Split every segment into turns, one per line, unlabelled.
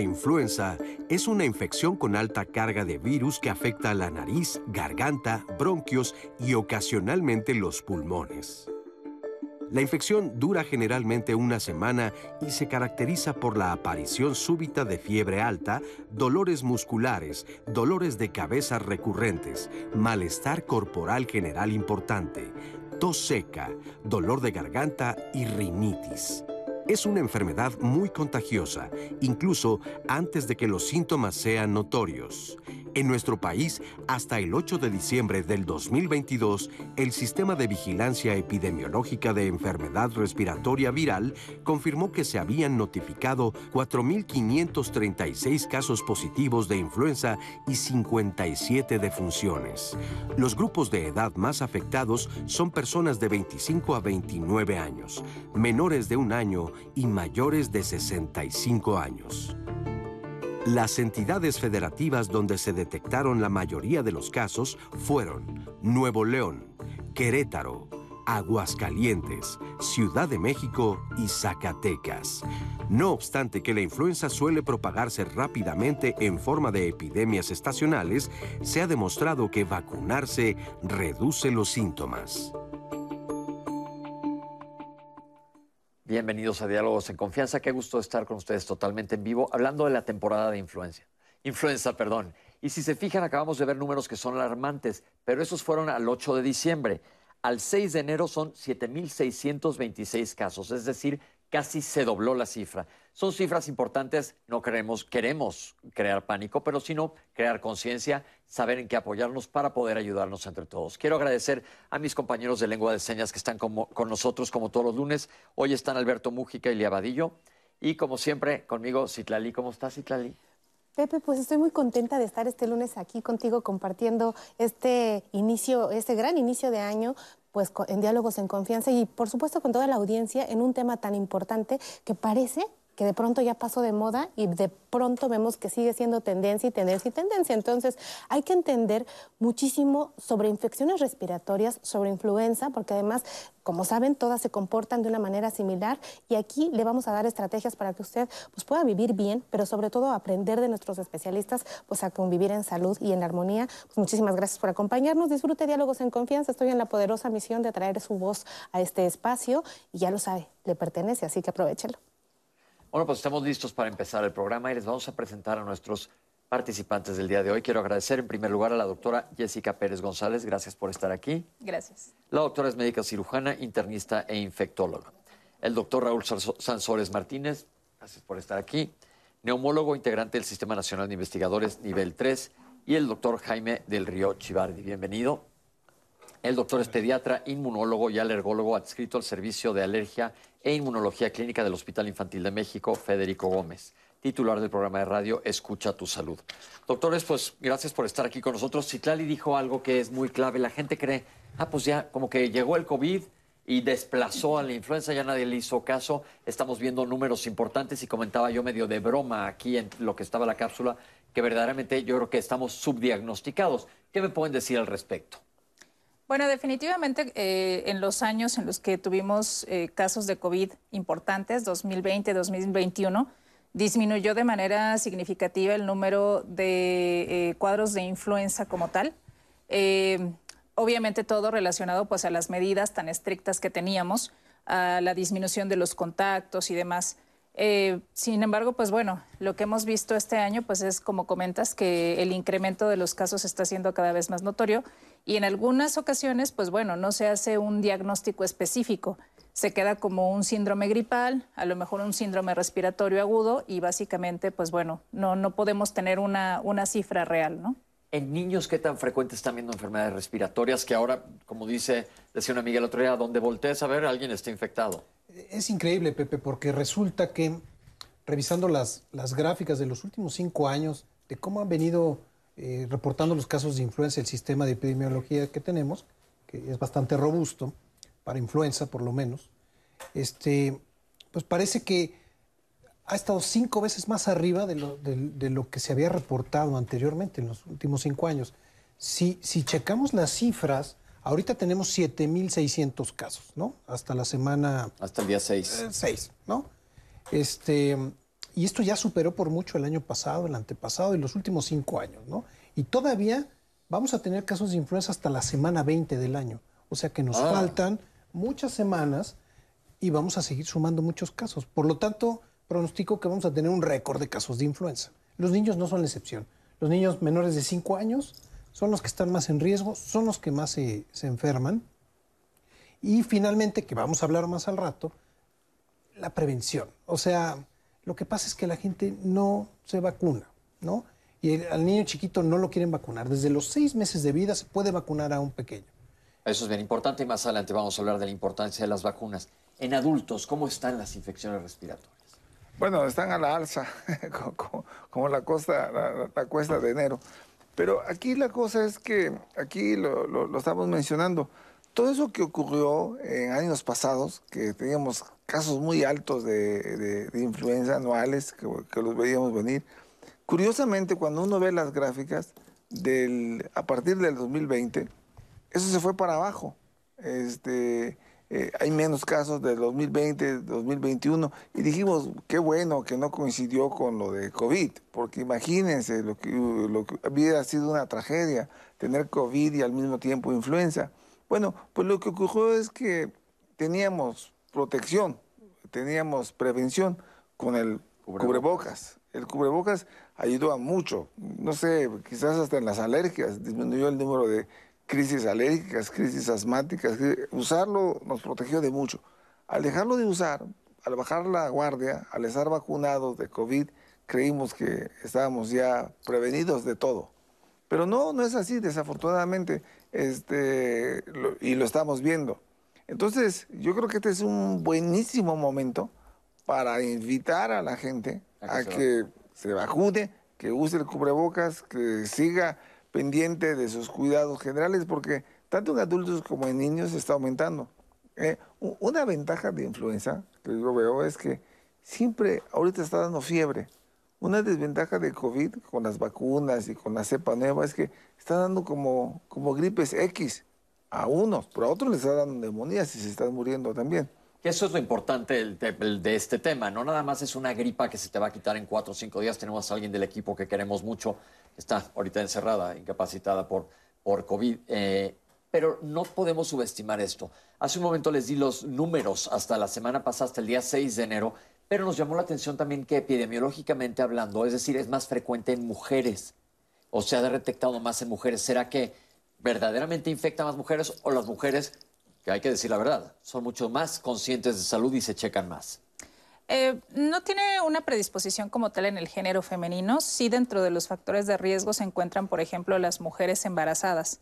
Influenza es una infección con alta carga de virus que afecta a la nariz, garganta, bronquios y ocasionalmente los pulmones. La infección dura generalmente una semana y se caracteriza por la aparición súbita de fiebre alta, dolores musculares, dolores de cabeza recurrentes, malestar corporal general importante, tos seca, dolor de garganta y rinitis. Es una enfermedad muy contagiosa, incluso antes de que los síntomas sean notorios. En nuestro país, hasta el 8 de diciembre del 2022, el Sistema de Vigilancia Epidemiológica de Enfermedad Respiratoria Viral confirmó que se habían notificado 4.536 casos positivos de influenza y 57 defunciones. Los grupos de edad más afectados son personas de 25 a 29 años, menores de un año y mayores de 65 años. Las entidades federativas donde se detectaron la mayoría de los casos fueron Nuevo León, Querétaro, Aguascalientes, Ciudad de México y Zacatecas. No obstante que la influenza suele propagarse rápidamente en forma de epidemias estacionales, se ha demostrado que vacunarse reduce los síntomas.
Bienvenidos a Diálogos en Confianza. Qué gusto estar con ustedes totalmente en vivo, hablando de la temporada de influencia. Influenza, perdón. Y si se fijan, acabamos de ver números que son alarmantes, pero esos fueron al 8 de diciembre. Al 6 de enero son 7.626 casos, es decir, casi se dobló la cifra. Son cifras importantes, no queremos, queremos crear pánico, pero sino crear conciencia, saber en qué apoyarnos para poder ayudarnos entre todos. Quiero agradecer a mis compañeros de lengua de señas que están con nosotros como todos los lunes. Hoy están Alberto Mújica y Liabadillo. Y como siempre, conmigo, Citlali. ¿Cómo estás, Citlali?
Pepe, pues estoy muy contenta de estar este lunes aquí contigo compartiendo este inicio, este gran inicio de año, pues en diálogos en confianza y por supuesto con toda la audiencia en un tema tan importante que parece que de pronto ya pasó de moda y de pronto vemos que sigue siendo tendencia y tendencia y tendencia. Entonces hay que entender muchísimo sobre infecciones respiratorias, sobre influenza, porque además, como saben, todas se comportan de una manera similar y aquí le vamos a dar estrategias para que usted pues, pueda vivir bien, pero sobre todo aprender de nuestros especialistas pues, a convivir en salud y en armonía. Pues, muchísimas gracias por acompañarnos. Disfrute Diálogos en Confianza. Estoy en la poderosa misión de traer su voz a este espacio y ya lo sabe, le pertenece, así que aprovechelo.
Bueno, pues estamos listos para empezar el programa y les vamos a presentar a nuestros participantes del día de hoy. Quiero agradecer en primer lugar a la doctora Jessica Pérez González. Gracias por estar aquí.
Gracias.
La doctora es médica cirujana, internista e infectóloga. El doctor Raúl Sansores Martínez. Gracias por estar aquí. Neumólogo integrante del Sistema Nacional de Investigadores nivel 3. Y el doctor Jaime del Río Chivardi. Bienvenido. El doctor es pediatra, inmunólogo y alergólogo adscrito al Servicio de Alergia e Inmunología Clínica del Hospital Infantil de México, Federico Gómez, titular del programa de radio Escucha tu Salud. Doctores, pues gracias por estar aquí con nosotros. Citlali dijo algo que es muy clave. La gente cree, ah, pues ya como que llegó el COVID y desplazó a la influenza, ya nadie le hizo caso. Estamos viendo números importantes y comentaba yo medio de broma aquí en lo que estaba la cápsula, que verdaderamente yo creo que estamos subdiagnosticados. ¿Qué me pueden decir al respecto?
Bueno, definitivamente eh, en los años en los que tuvimos eh, casos de COVID importantes, 2020, 2021, disminuyó de manera significativa el número de eh, cuadros de influenza como tal. obviamente todo relacionado pues a las medidas tan estrictas que teníamos, a la disminución de los contactos y demás. sin embargo, pues bueno, lo que hemos visto este año pues es como comentas que el incremento de los casos está siendo cada vez más notorio y en algunas ocasiones, pues bueno, no se hace un diagnóstico específico. Se queda como un síndrome gripal, a lo mejor un síndrome respiratorio agudo y básicamente, pues bueno, no, no podemos tener una, una cifra real, ¿no?
En niños, ¿qué tan frecuentes están viendo enfermedades respiratorias que ahora, como dice, decía una amiga el otro día, donde voltees a ver, alguien está infectado?
Es increíble, Pepe, porque resulta que, revisando las, las gráficas de los últimos cinco años, de cómo han venido eh, reportando los casos de influenza, el sistema de epidemiología que tenemos, que es bastante robusto, para influenza por lo menos, este, pues parece que ha estado cinco veces más arriba de lo, de, lo que se había reportado anteriormente en los últimos cinco años. Si, si checamos las cifras, ahorita tenemos 7.600 casos, ¿no? Hasta la semana...
Hasta el día 6.
6, eh, ¿no? Este, y esto ya superó por mucho el año pasado, el antepasado y los últimos cinco años, ¿no? Y todavía vamos a tener casos de influenza hasta la semana 20 del año. O sea que nos
Ah.
faltan muchas semanas y vamos a seguir sumando muchos casos. Por lo tanto, pronostico que vamos a tener un récord de casos de influenza. Los niños no son la excepción. Los niños menores de 5 años son los que están más en riesgo, son los que más se, se enferman. Y finalmente, que vamos a hablar más al rato, la prevención. O sea, lo que pasa es que la gente no se vacuna, ¿no? Y el- al niño chiquito no lo quieren vacunar. Desde los seis meses de vida se puede vacunar a un pequeño.
Eso es bien importante y más adelante vamos a hablar de la importancia de las vacunas. En adultos, ¿cómo están las infecciones respiratorias?
Bueno, están a la alza, co- co- como, la, costa, la, la cuesta de enero. Pero aquí la cosa es que, aquí lo, lo- lo estamos mencionando, todo eso que ocurrió en años pasados, que teníamos casos muy altos de, influenza anuales, que, los veíamos venir, curiosamente cuando uno ve las gráficas, a partir del 2020, eso se fue para abajo. Este, eh, hay menos casos del 2020, 2021, y dijimos, qué bueno que no coincidió con lo de COVID, porque imagínense lo que, lo que hubiera sido una tragedia, tener COVID y al mismo tiempo influenza. Bueno, pues lo que ocurrió es que teníamos protección, teníamos prevención con el cubrebocas. El cubrebocas ayudó a mucho. No sé, quizás hasta en las alergias disminuyó el número de crisis alérgicas, crisis asmáticas. que Usarlo nos protegió de mucho. Al dejarlo de usar, al bajar la guardia, al estar vacunados de COVID, creímos que estábamos ya prevenidos de todo. Pero no, no es así, desafortunadamente, este, lo- y lo estamos viendo. Entonces, yo creo que este es un buenísimo momento para invitar a la gente
A
a
que se
que se vacune, que use el cubrebocas, que siga pendiente de sus cuidados generales, porque tanto en adultos como en niños está aumentando. Eh, una ventaja de influenza que yo veo es que siempre ahorita está dando fiebre. Una desventaja de COVID con las vacunas y con la cepa nueva es que está dando como, como gripes X a unos, pero a otros les está dando neumonías y se están muriendo también.
Eso es lo importante del te- el- de este tema. No nada más es una gripa que se te va a quitar en cuatro o cinco días. Tenemos a alguien del equipo que queremos mucho, está ahorita encerrada, incapacitada por, por COVID. eh, pero no podemos subestimar esto. Hace un momento les di los números hasta la semana pasada, hasta el día 6 de enero, pero nos llamó la atención también que epidemiológicamente hablando, es decir, es más frecuente en mujeres o se ha detectado más en mujeres. ¿Será que verdaderamente infecta más mujeres o las mujeres, que hay que decir la verdad, son mucho más conscientes de salud y se checan más?
Eh, no tiene una predisposición como tal en el género femenino. Sí, dentro de los factores de riesgo se encuentran, por ejemplo, las mujeres embarazadas.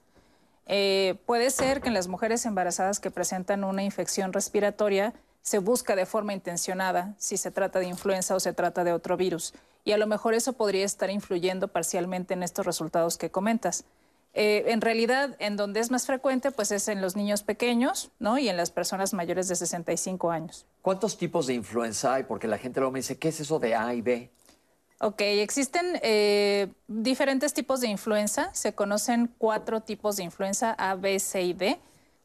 Eh, puede ser que en las mujeres embarazadas que presentan una infección respiratoria se busca de forma intencionada si se trata de influenza o se trata de otro virus. Y a lo mejor eso podría estar influyendo parcialmente en estos resultados que comentas. Eh, en realidad, en donde es más frecuente, pues es en los niños pequeños, ¿no? Y en las personas mayores de 65 años.
¿Cuántos tipos de influenza hay? Porque la gente luego me dice, ¿qué es eso de A y B?
Ok, existen eh, diferentes tipos de influenza. Se conocen cuatro tipos de influenza, A, B, C y D,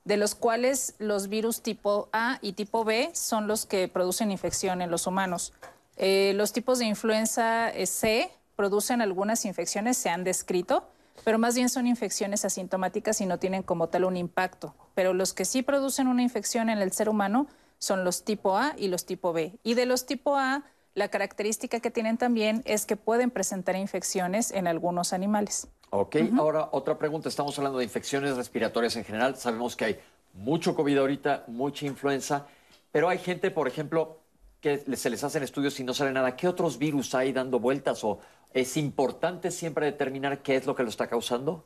de los cuales los virus tipo A y tipo B son los que producen infección en los humanos. Eh, los tipos de influenza eh, C producen algunas infecciones, se han descrito, pero más bien son infecciones asintomáticas y no tienen como tal un impacto. Pero los que sí producen una infección en el ser humano son los tipo A y los tipo B. Y de los tipo A, la característica que tienen también es que pueden presentar infecciones en algunos animales.
Ok, ahora otra pregunta. Estamos hablando de infecciones respiratorias en general. Sabemos que hay mucho COVID ahorita, mucha influenza, pero hay gente, por ejemplo, que se les hacen estudios y no sale nada. ¿Qué otros virus hay dando vueltas? ¿O es importante siempre determinar qué es lo que lo está causando?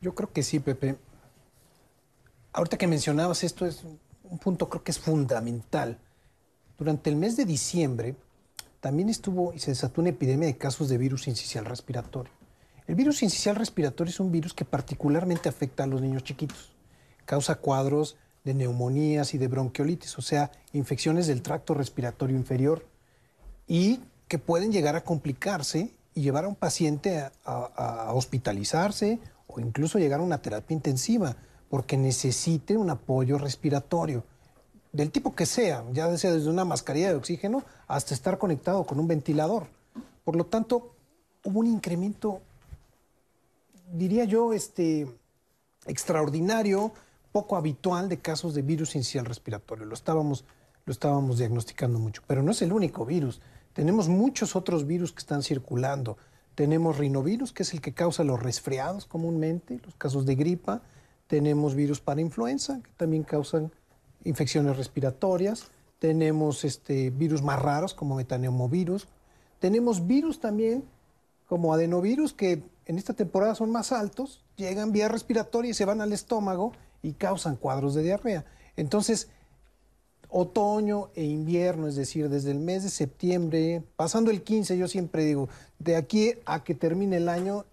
Yo creo que sí, Pepe. Ahorita que mencionabas esto es un punto creo que es fundamental. Durante el mes de diciembre también estuvo y se desató una epidemia de casos de virus incisional respiratorio. El virus incisional respiratorio es un virus que particularmente afecta a los niños chiquitos. Causa cuadros de neumonías y de bronquiolitis, o sea, infecciones del tracto respiratorio inferior y que pueden llegar a complicarse y llevar a un paciente a, hospitalizarse o incluso llegar a una terapia intensiva porque necesite un apoyo respiratorio. del tipo que sea, ya sea desde una mascarilla de oxígeno hasta estar conectado con un ventilador. Por lo tanto, hubo un incremento, diría yo, este, extraordinario, poco habitual de casos de virus inicial respiratorio. Lo estábamos, lo estábamos diagnosticando mucho, pero no es el único virus. Tenemos muchos otros virus que están circulando. Tenemos rinovirus, que es el que causa los resfriados comúnmente, los casos de gripa. Tenemos virus para influenza, que también causan infecciones respiratorias. Tenemos este, virus más raros, como metaneumovirus. Tenemos virus también, como adenovirus, que en esta temporada son más altos, llegan vía respiratoria y se van al estómago y causan cuadros de diarrea. Entonces, otoño e invierno, es decir, desde el mes de septiembre, pasando el 15, yo siempre digo, de aquí a que termine el año,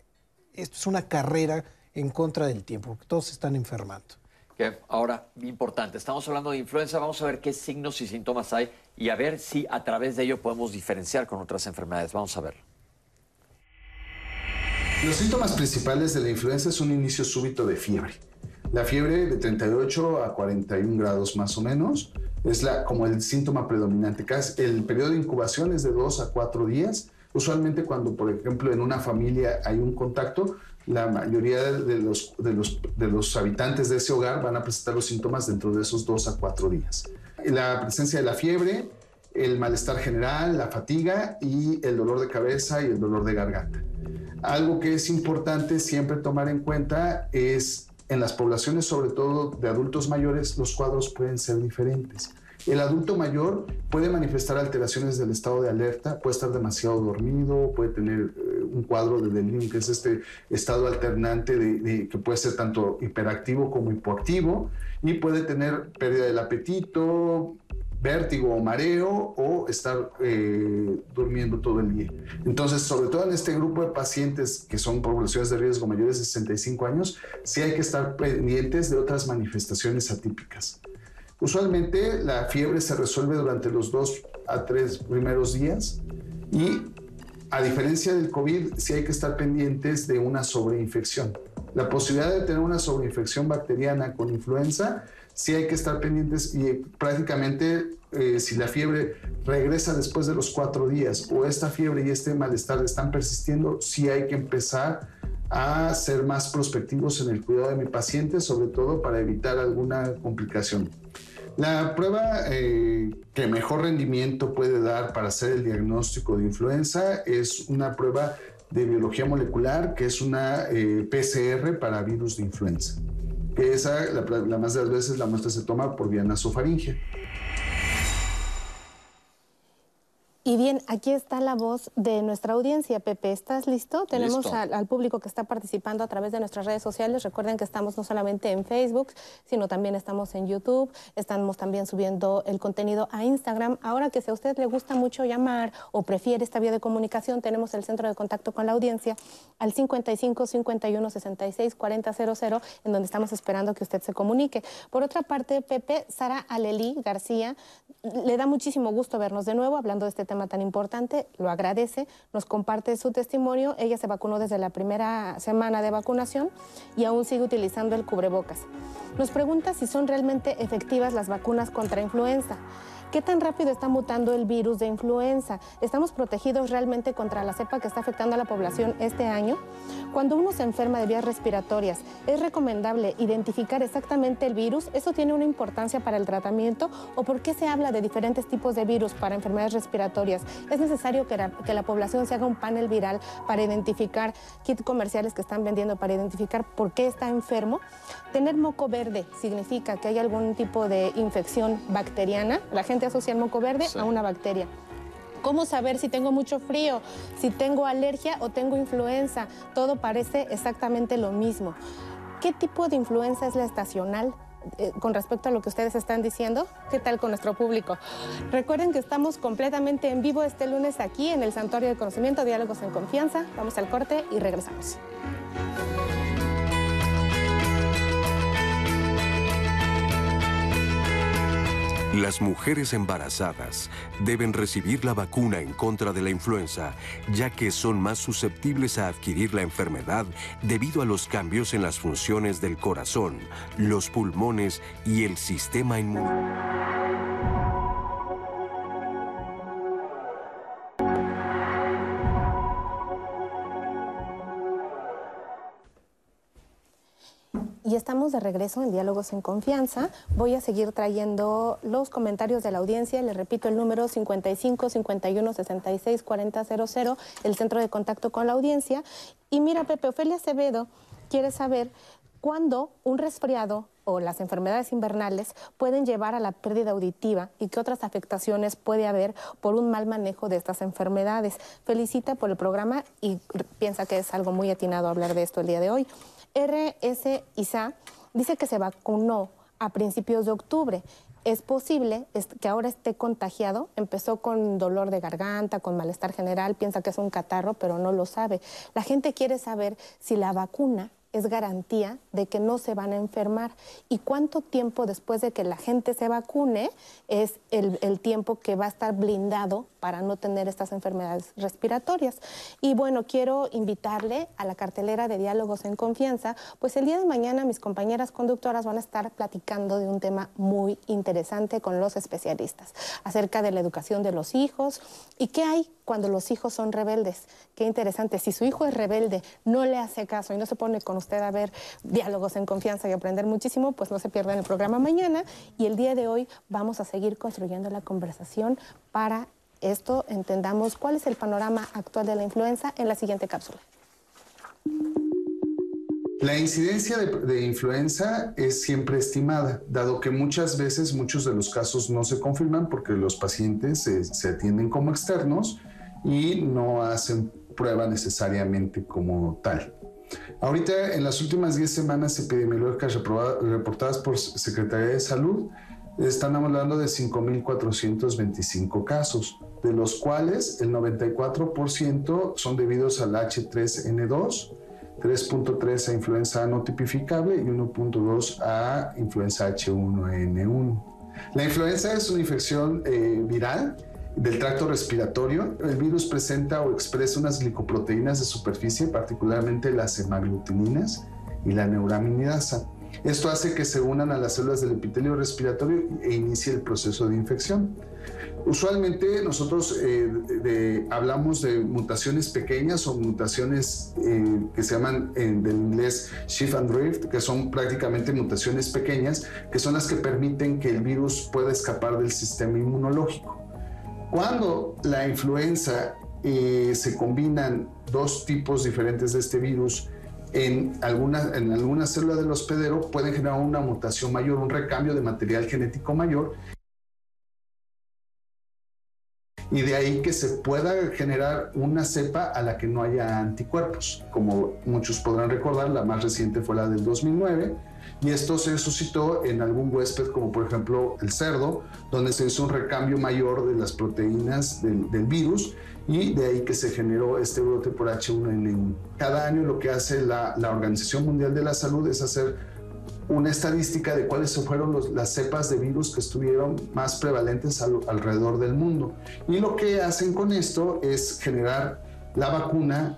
esto es una carrera en contra del tiempo, porque todos se están enfermando.
Ahora, importante, estamos hablando de influenza, vamos a ver qué signos y síntomas hay y a ver si a través de ello podemos diferenciar con otras enfermedades. Vamos a verlo.
Los síntomas principales de la influenza es un inicio súbito de fiebre. La fiebre de 38 a 41 grados más o menos es la, como el síntoma predominante. El periodo de incubación es de 2 a 4 días. Usualmente cuando, por ejemplo, en una familia hay un contacto, la mayoría de los, de los, de los habitantes de ese hogar van a presentar los síntomas dentro de esos 2 a 4 días. La presencia de la fiebre, el malestar general, la fatiga y el dolor de cabeza y el dolor de garganta. Algo que es importante siempre tomar en cuenta es en las poblaciones, sobre todo de adultos mayores, los cuadros pueden ser diferentes. El adulto mayor puede manifestar alteraciones del estado de alerta, puede estar demasiado dormido, puede tener eh, un cuadro de delirio, que es este estado alternante de, que puede ser tanto hiperactivo como hipoactivo, y puede tener pérdida del apetito, vértigo o mareo o estar eh, durmiendo todo el día. Entonces, sobre todo en este grupo de pacientes que son poblaciones de riesgo mayores de 65 años, sí hay que estar pendientes de otras manifestaciones atípicas. Usualmente la fiebre se resuelve durante los dos a tres primeros días y a diferencia del COVID, sí hay que estar pendientes de una sobreinfección. La posibilidad de tener una sobreinfección bacteriana con influenza sí hay que estar pendientes y prácticamente eh, si la fiebre regresa después de los cuatro días o esta fiebre y este malestar están persistiendo, sí hay que empezar a ser más prospectivos en el cuidado de mi paciente, sobre todo para evitar alguna complicación. La prueba eh, que mejor rendimiento puede dar para hacer el diagnóstico de influenza es una prueba de biología molecular, que es una eh, PCR para virus de influenza que esa, la, la, más de las veces la muestra se toma por vía nasofaringea.
Y bien, aquí está la voz de nuestra audiencia. Pepe, ¿estás listo? Tenemos Al, público que está participando a través de nuestras redes sociales. Recuerden que estamos no solamente en Facebook, sino también estamos en YouTube. Estamos también subiendo el contenido a Instagram. Ahora que si a usted le gusta mucho llamar o prefiere esta vía de comunicación, tenemos el centro de contacto con la audiencia al 55 51 66 40 00, en donde estamos esperando que usted se comunique. Por otra parte, Pepe, Sara Aleli García, le da muchísimo gusto vernos de nuevo hablando de este tema tan importante, lo agradece, nos comparte su testimonio. Ella se vacunó desde la primera semana de vacunación y aún sigue utilizando el cubrebocas. Nos pregunta si son realmente efectivas las vacunas contra influenza. ¿Qué tan rápido está mutando el virus de influenza? ¿Estamos protegidos realmente contra la cepa que está afectando a la población este año? Cuando uno se enferma de vías respiratorias, ¿es recomendable identificar exactamente el virus? ¿Eso tiene una importancia para el tratamiento? ¿O por qué se habla de diferentes tipos de virus para enfermedades respiratorias? ¿Es necesario que la, población se haga un panel viral para identificar kits comerciales que están vendiendo, para identificar por qué está enfermo? Tener moco verde significa que hay algún tipo de infección bacteriana. La gente asocia el moco verde a una bacteria. ¿Cómo saber si tengo mucho frío, si tengo alergia o tengo influenza? Todo parece exactamente lo mismo. ¿Qué tipo de influenza es la estacional? Eh, con respecto a lo que ustedes están diciendo, ¿qué tal con nuestro público? Recuerden que estamos completamente en vivo este lunes aquí en el Santuario de Conocimiento, Diálogos en Confianza. Vamos al corte y regresamos.
Las mujeres embarazadas deben recibir la vacuna en contra de la influenza, ya que son más susceptibles a adquirir la enfermedad debido a los cambios en las funciones del corazón, los pulmones y el sistema inmune.
Y estamos de regreso en Diálogos en Confianza. Voy a seguir trayendo los comentarios de la audiencia. Le repito el número 55 51 66 40 00, el centro de contacto con la audiencia. Y mira, Pepe, Ofelia Acevedo quiere saber cuándo un resfriado o las enfermedades invernales pueden llevar a la pérdida auditiva y qué otras afectaciones puede haber por un mal manejo de estas enfermedades. Felicita por el programa y piensa que es algo muy atinado hablar de esto el día de hoy. RS ISA dice que se vacunó a principios de octubre. Es posible que ahora esté contagiado. Empezó con dolor de garganta, con malestar general, piensa que es un catarro, pero no lo sabe. La gente quiere saber si la vacuna es garantía de que no se van a enfermar. ¿Y cuánto tiempo después de que la gente se vacune es el, tiempo que va a estar blindado para no tener estas enfermedades respiratorias? Y bueno, quiero invitarle a la cartelera de Diálogos en Confianza, pues el día de mañana mis compañeras conductoras van a estar platicando de un tema muy interesante con los especialistas acerca de la educación de los hijos y qué hay cuando los hijos son rebeldes. Qué interesante, si su hijo es rebelde, no le hace caso y no se pone con usted a ver diálogos en confianza y aprender muchísimo, pues no se pierdan el programa mañana. Y el día de hoy vamos a seguir construyendo la conversación para esto entendamos cuál es el panorama actual de la influenza en la siguiente cápsula.
La incidencia de, de, influenza es siempre estimada, dado que muchas veces muchos de los casos no se confirman porque los pacientes se, se atienden como externos y no hacen prueba necesariamente como tal. Ahorita, en las últimas 10 semanas epidemiológicas reportadas por Secretaría de Salud, están hablando de 5.425 casos, de los cuales el 94% son debidos al H3N2, 3.3 a influenza no tipificable y 1.2 a influenza H1N1. La influenza es una infección eh, viral del tracto respiratorio. El virus presenta o expresa unas glicoproteínas de superficie, particularmente las hemaglutininas y la neuraminidasa. Esto hace que se unan a las células del epitelio respiratorio e inicie el proceso de infección. Usualmente nosotros eh, hablamos de mutaciones pequeñas o mutaciones eh, que se llaman en del inglés shift and drift, que son prácticamente mutaciones pequeñas, que son las que permiten que el virus pueda escapar del sistema inmunológico. Cuando la influenza eh, se combinan dos tipos diferentes de este virus en alguna, en alguna célula del hospedero, pueden generar una mutación mayor, un recambio de material genético mayor. Y de ahí que se pueda generar una cepa a la que no haya anticuerpos. Como muchos podrán recordar, la más reciente fue la del 2009 y esto se suscitó en algún huésped, como por ejemplo el cerdo, donde se hizo un recambio mayor de las proteínas del, virus y de ahí que se generó este brote por H1N1. Cada año lo que hace la, Organización Mundial de la Salud es hacer una estadística de cuáles fueron las cepas de virus que estuvieron más prevalentes al, alrededor del mundo. Y lo que hacen con esto es generar la vacuna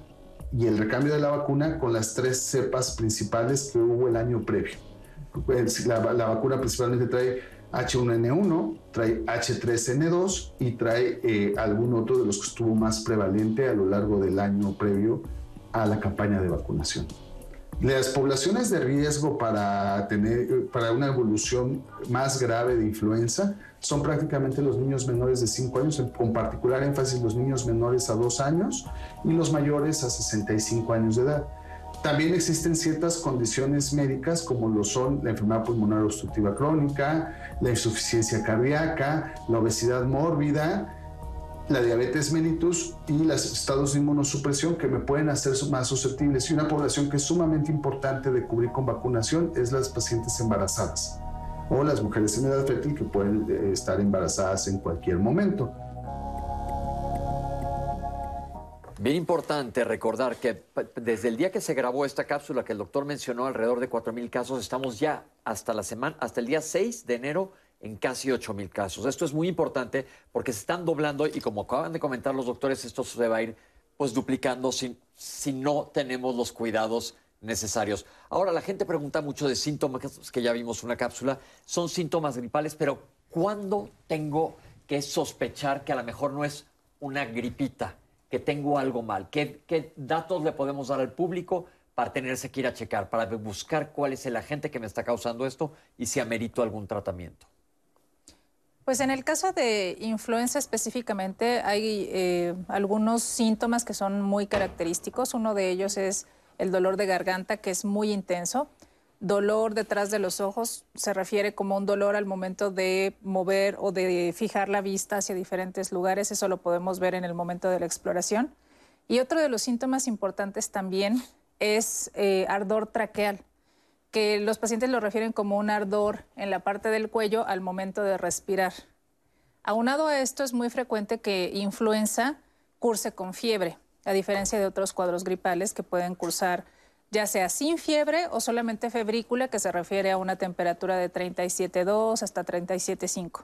y el recambio de la vacuna con las tres cepas principales que hubo el año previo. La, la vacuna principalmente trae H1N1, trae H3N2 y trae eh, algún otro de los que estuvo más prevalente a lo largo del año previo a la campaña de vacunación. Las poblaciones de riesgo para, tener, para una evolución más grave de influenza son prácticamente los niños menores de 5 años, con particular énfasis los niños menores a 2 años y los mayores a 65 años de edad. También existen ciertas condiciones médicas como lo son la enfermedad pulmonar obstructiva crónica, la insuficiencia cardíaca, la obesidad mórbida, la diabetes mellitus y los estados de inmunosupresión que me pueden hacer más susceptibles. Y una población que es sumamente importante de cubrir con vacunación es las pacientes embarazadas o las mujeres en edad fértil que pueden eh, estar embarazadas en cualquier momento.
Bien importante recordar que desde el día que se grabó esta cápsula que el doctor mencionó, alrededor de 4.000 casos, estamos ya hasta la semana, hasta el día 6 de enero en casi 8.000 casos. Esto es muy importante porque se están doblando y como acaban de comentar los doctores, esto se va a ir pues duplicando si, si no tenemos los cuidados necesarios. Ahora, la gente pregunta mucho de síntomas, que ya vimos una cápsula, son síntomas gripales, pero ¿cuándo tengo que sospechar que a lo mejor no es una gripita? que tengo algo mal? ¿Qué, ¿Qué, datos le podemos dar al público para tenerse que ir a checar, para buscar cuál es el agente que me está causando esto y si amerito algún tratamiento?
Pues en el caso de influenza específicamente hay eh, algunos síntomas que son muy característicos. Uno de ellos es el dolor de garganta, que es muy intenso. Dolor detrás de los ojos se refiere como un dolor al momento de mover o de fijar la vista hacia diferentes lugares. Eso lo podemos ver en el momento de la exploración. Y otro de los síntomas importantes también es eh, ardor traqueal que los pacientes lo refieren como un ardor en la parte del cuello al momento de respirar. Aunado a esto, es muy frecuente que influenza curse con fiebre, a diferencia de otros cuadros gripales que pueden cursar ya sea sin fiebre o solamente febrícula, que se refiere a una temperatura de 37.2 hasta 37.5.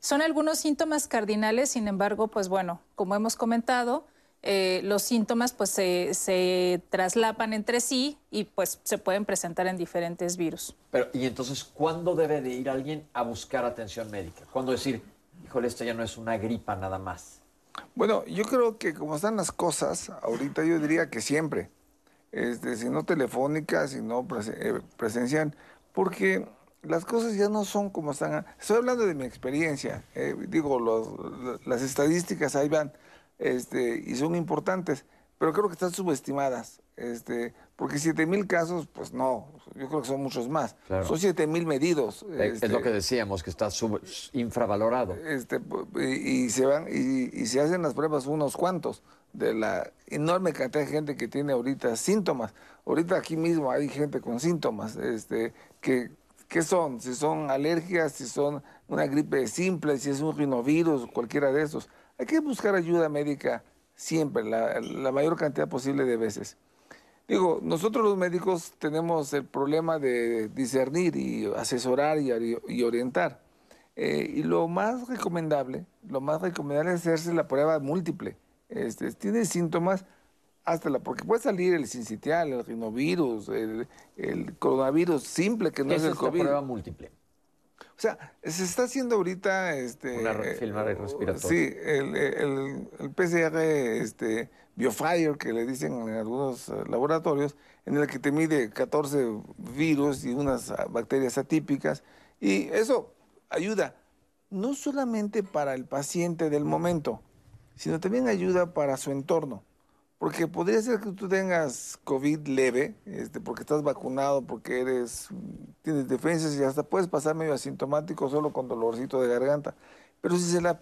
Son algunos síntomas cardinales, sin embargo, pues bueno, como hemos comentado, eh, los síntomas pues se, traslapan entre sí y pues se pueden presentar en diferentes virus.
Pero, ¿y entonces cuándo debe de ir alguien a buscar atención médica? ¿Cuándo decir, híjole, esto ya no es una gripa nada más?
Bueno, yo creo que como están las cosas, ahorita yo diría que siempre, este, si no telefónica, si no eh, presencial, porque las cosas ya no son como están. Estoy hablando de mi experiencia, eh, digo, las estadísticas ahí van este, y son importantes, pero creo que están subestimadas, este, porque 7 mil casos, pues no, yo creo que son muchos más. Son 7 mil medidos.
es lo que este, decíamos, que está infravalorado.
Este, y, se van, y, se hacen las pruebas unos cuantos de la enorme cantidad de gente que tiene ahorita síntomas. Ahorita aquí mismo hay gente con síntomas, este, que ¿Qué son? Si son alergias, si son una gripe simple, si es un rinovirus, cualquiera de esos. Hay que buscar ayuda médica siempre, la, mayor cantidad posible de veces. Digo, nosotros los médicos tenemos el problema de discernir y asesorar y, orientar. Eh, y lo más recomendable, lo más recomendable es hacerse la prueba múltiple. Este, tiene síntomas, hasta la, porque puede salir el sincitial, el rinovirus, el, coronavirus simple que no es, el COVID.
prueba múltiple?
O sea, se está haciendo ahorita... Este,
Una filmar respiratoria.
Sí, el, el, el, PCR este, Biofire, que le dicen en algunos eh, laboratorios, en el que te mide 14 virus y unas ah, bacterias atípicas. Y eso ayuda no solamente para el paciente del momento, sino también ayuda para su entorno. Porque podría ser que tú tengas COVID leve, este, porque estás vacunado, porque eres, tienes defensas y hasta puedes pasar medio asintomático solo con dolorcito de garganta. Pero si se la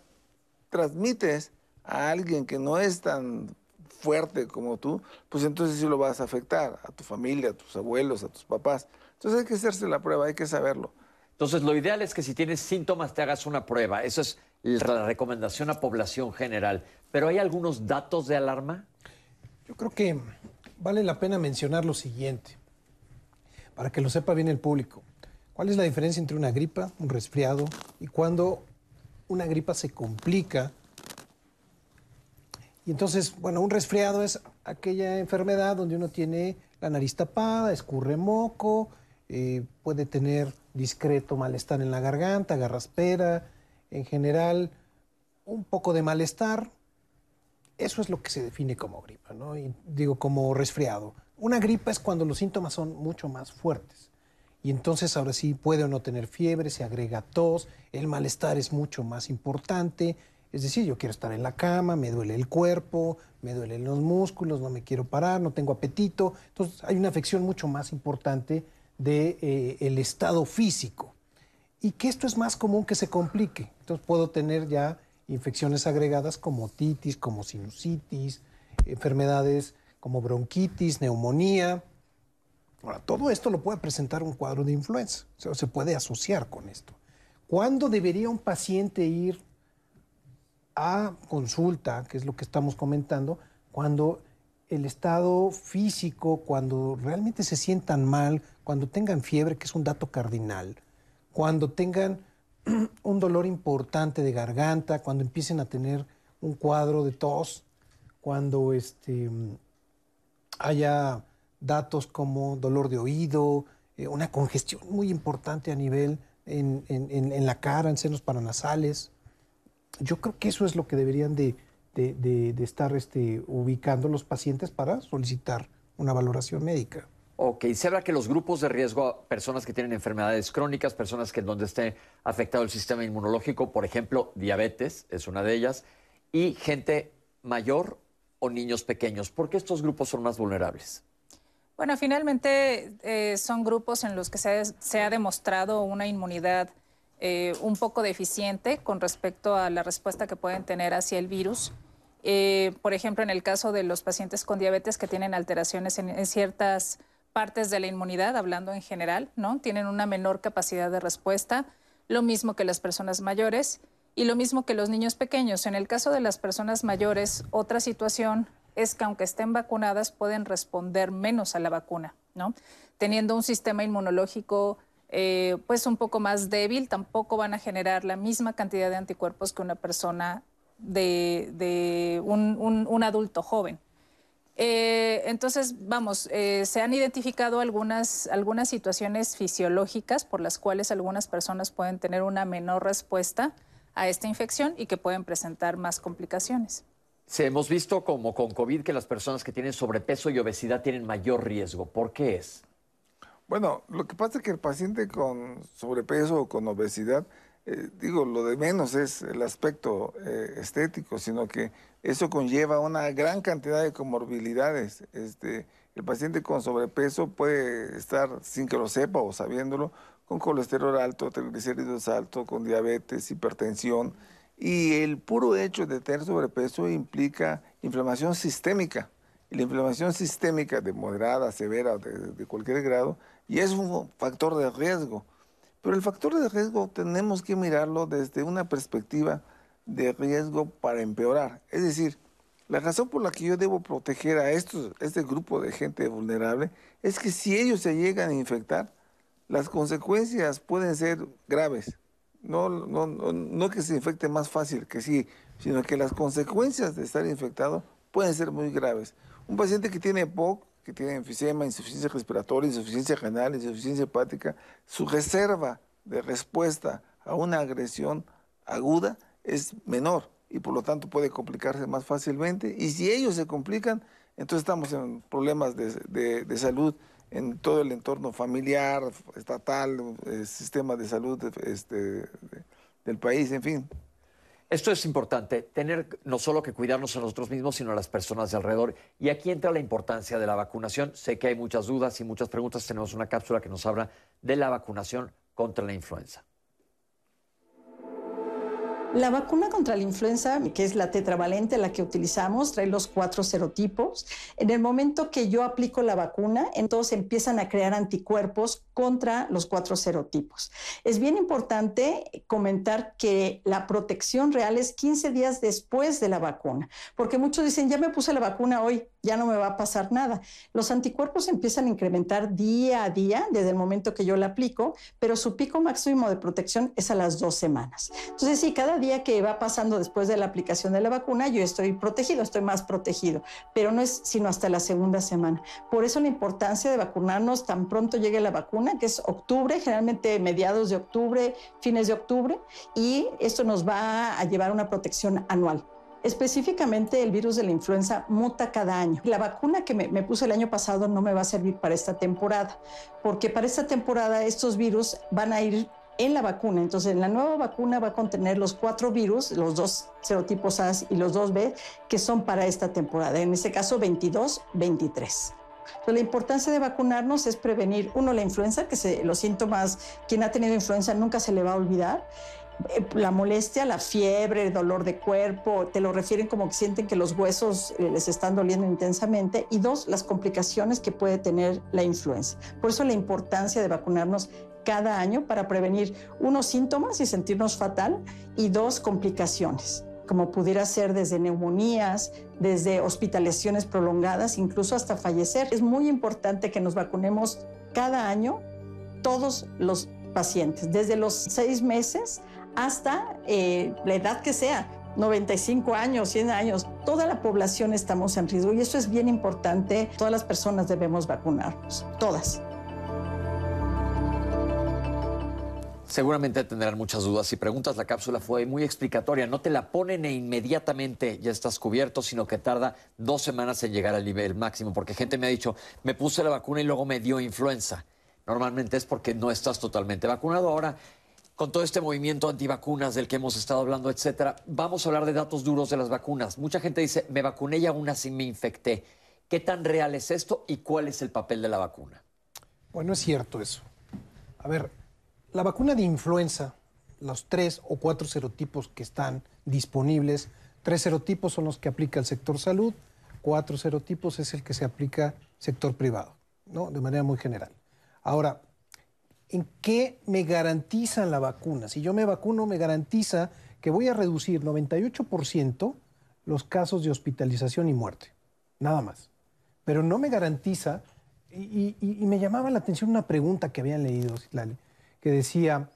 transmites a alguien que no es tan fuerte como tú, pues entonces sí lo vas a afectar a tu familia, a tus abuelos, a tus papás. Entonces hay que hacerse la prueba, hay que saberlo.
Entonces lo ideal es que si tienes síntomas te hagas una prueba. Eso es la recomendación a población general. Pero ¿hay algunos datos de alarma?
Yo creo que vale la pena mencionar lo siguiente, para que lo sepa bien el público. ¿Cuál es la diferencia entre una gripa, un resfriado y cuando una gripa se complica? Y entonces, bueno, un resfriado es aquella enfermedad donde uno tiene la nariz tapada, escurre moco, eh, puede tener discreto malestar en la garganta, garraspera, en general un poco de malestar, eso es lo que se define como gripa, ¿no? Y digo, como resfriado. Una gripa es cuando los síntomas son mucho más fuertes. Y entonces ahora sí puede o no tener fiebre, se agrega tos, el malestar es mucho más importante. Es decir, yo quiero estar en la cama, me duele el cuerpo, me duelen los músculos, no me quiero parar, no tengo apetito. Entonces hay una afección mucho más importante del de, eh, estado físico. Y que esto es más común que se complique. Entonces puedo tener ya infecciones agregadas como otitis, como sinusitis, enfermedades como bronquitis, neumonía. Ahora, todo esto lo puede presentar un cuadro de influenza, o se puede asociar con esto. ¿Cuándo debería un paciente ir a consulta, que es lo que estamos comentando, cuando el estado físico, cuando realmente se sientan mal, cuando tengan fiebre, que es un dato cardinal, cuando tengan un dolor importante de garganta, cuando empiecen a tener un cuadro de tos, cuando este, haya datos como dolor de oído, eh, una congestión muy importante a nivel en, la cara, en senos paranasales. Yo creo que eso es lo que deberían de, estar este, ubicando los pacientes para solicitar una valoración médica.
Ok, se habla que los grupos de riesgo, personas que tienen enfermedades crónicas, personas que en donde esté afectado el sistema inmunológico, por ejemplo, diabetes es una de ellas, y gente mayor o niños pequeños. ¿Por qué estos grupos son más vulnerables?
Bueno, finalmente eh, son grupos en los que se ha, demostrado una inmunidad eh, un poco deficiente con respecto a la respuesta que pueden tener hacia el virus. Eh, por ejemplo, en el caso de los pacientes con diabetes que tienen alteraciones en ciertas partes de la inmunidad, hablando en general, ¿no? Tienen una menor capacidad de respuesta, lo mismo que las personas mayores y lo mismo que los niños pequeños. En el caso de las personas mayores, otra situación es que aunque estén vacunadas, pueden responder menos a la vacuna, ¿no? Teniendo un sistema inmunológico eh, pues un poco más débil, tampoco van a generar la misma cantidad de anticuerpos que una persona de, un adulto joven. Eh, entonces, vamos, eh, se han identificado algunas, algunas situaciones fisiológicas por las cuales algunas personas pueden tener una menor respuesta a esta infección y que pueden presentar más complicaciones.
Se hemos visto como con COVID que las personas que tienen sobrepeso y obesidad tienen mayor riesgo. ¿Por qué es?
Bueno, lo que pasa es que el paciente con sobrepeso o con obesidad, eh, digo, lo de menos es el aspecto estético, sino que eso conlleva una gran cantidad de comorbilidades. Este, el paciente con sobrepeso puede estar sin que lo sepa o sabiéndolo, con colesterol alto, triglicéridos altos, con diabetes, hipertensión. Y el puro hecho de tener sobrepeso implica inflamación sistémica. La inflamación sistémica de moderada, severa, de, de cualquier grado, y es un factor de riesgo. Pero el factor de riesgo tenemos que mirarlo desde una perspectiva de riesgo para empeorar. Es decir, la razón por la que yo debo proteger a estos, este grupo de gente vulnerable es que si ellos se llegan a infectar, las consecuencias pueden ser graves. No, no, no, que se infecte más fácil que sí, sino que las consecuencias de estar infectado pueden ser muy graves. Un paciente que tiene POC, que tiene enfisema, insuficiencia respiratoria, insuficiencia renal, insuficiencia hepática, su reserva de respuesta a una agresión aguda es menor y por lo tanto puede complicarse más fácilmente. Y si ellos se complican, entonces estamos en problemas de, de, salud en todo el entorno familiar, estatal, el sistema de salud este, del país, en fin.
Esto es importante, tener no solo que cuidarnos a nosotros mismos, sino a las personas de alrededor. Y aquí entra la importancia de la vacunación. Sé que hay muchas dudas y muchas preguntas. Tenemos una cápsula que nos habla de la vacunación contra la influenza.
La vacuna contra la influenza, que es la tetravalente, la que utilizamos, trae los cuatro serotipos. En el momento que yo aplico la vacuna, entonces empiezan a crear anticuerpos contra los cuatro serotipos. Es bien importante comentar que la protección real es 15 días después de la vacuna, porque muchos dicen, ya me puse la vacuna hoy, ya no me va a pasar nada. Los anticuerpos empiezan a incrementar día a día desde el momento que yo la aplico, pero su pico máximo de protección es a las dos semanas. Entonces, sí, cada día que va pasando después de la aplicación de la vacuna, yo estoy protegido, estoy más protegido, pero no es sino hasta la segunda semana. Por eso la importancia de vacunarnos tan pronto llegue la vacuna, que es octubre, generalmente mediados de octubre, fines de octubre, y esto nos va a llevar una protección anual. Específicamente el virus de la influenza muta cada año. La vacuna que me, puse el año pasado no me va a servir para esta temporada, porque para esta temporada estos virus van a ir en la vacuna. Entonces, la nueva vacuna va a contener los cuatro virus, los dos serotipos A y los dos B, que son para esta temporada. En este caso, 22, 23. Entonces, la importancia de vacunarnos es prevenir, uno, la influenza, que los síntomas, quien ha tenido influenza nunca se le va a olvidar, la molestia, la fiebre, el dolor de cuerpo, te lo refieren como que sienten que los huesos eh, les están doliendo intensamente. Y dos, las complicaciones que puede tener la influenza. Por eso la importancia de vacunarnos cada año para prevenir unos síntomas y sentirnos fatal y dos complicaciones como pudiera ser desde neumonías, desde hospitalizaciones prolongadas, incluso hasta fallecer. Es muy importante que nos vacunemos cada año todos los pacientes, desde los seis meses hasta eh, la edad que sea, 95 años, 100 años, toda la población estamos en riesgo y eso es bien importante. Todas las personas debemos vacunarnos, todas.
Seguramente tendrán muchas dudas y preguntas. La cápsula fue muy explicatoria. No te la ponen e inmediatamente ya estás cubierto, sino que tarda dos semanas en llegar al nivel máximo. Porque gente me ha dicho, me puse la vacuna y luego me dio influenza. Normalmente es porque no estás totalmente vacunado. Ahora, con todo este movimiento antivacunas del que hemos estado hablando, etcétera, vamos a hablar de datos duros de las vacunas. Mucha gente dice, me vacuné y aún así me infecté. ¿Qué tan real es esto y cuál es el papel de la vacuna?
Bueno, es cierto eso. A ver, la vacuna de influenza, los tres o cuatro serotipos que están disponibles, tres serotipos son los que aplica el sector salud, cuatro serotipos es el que se aplica sector privado, ¿no? De manera muy general. Ahora, ¿en qué me garantizan la vacuna? Si yo me vacuno, me garantiza que voy a reducir 98% los casos de hospitalización y muerte, nada más. Pero no me garantiza, y, me llamaba la atención una pregunta que habían leído, Citlali, que decía,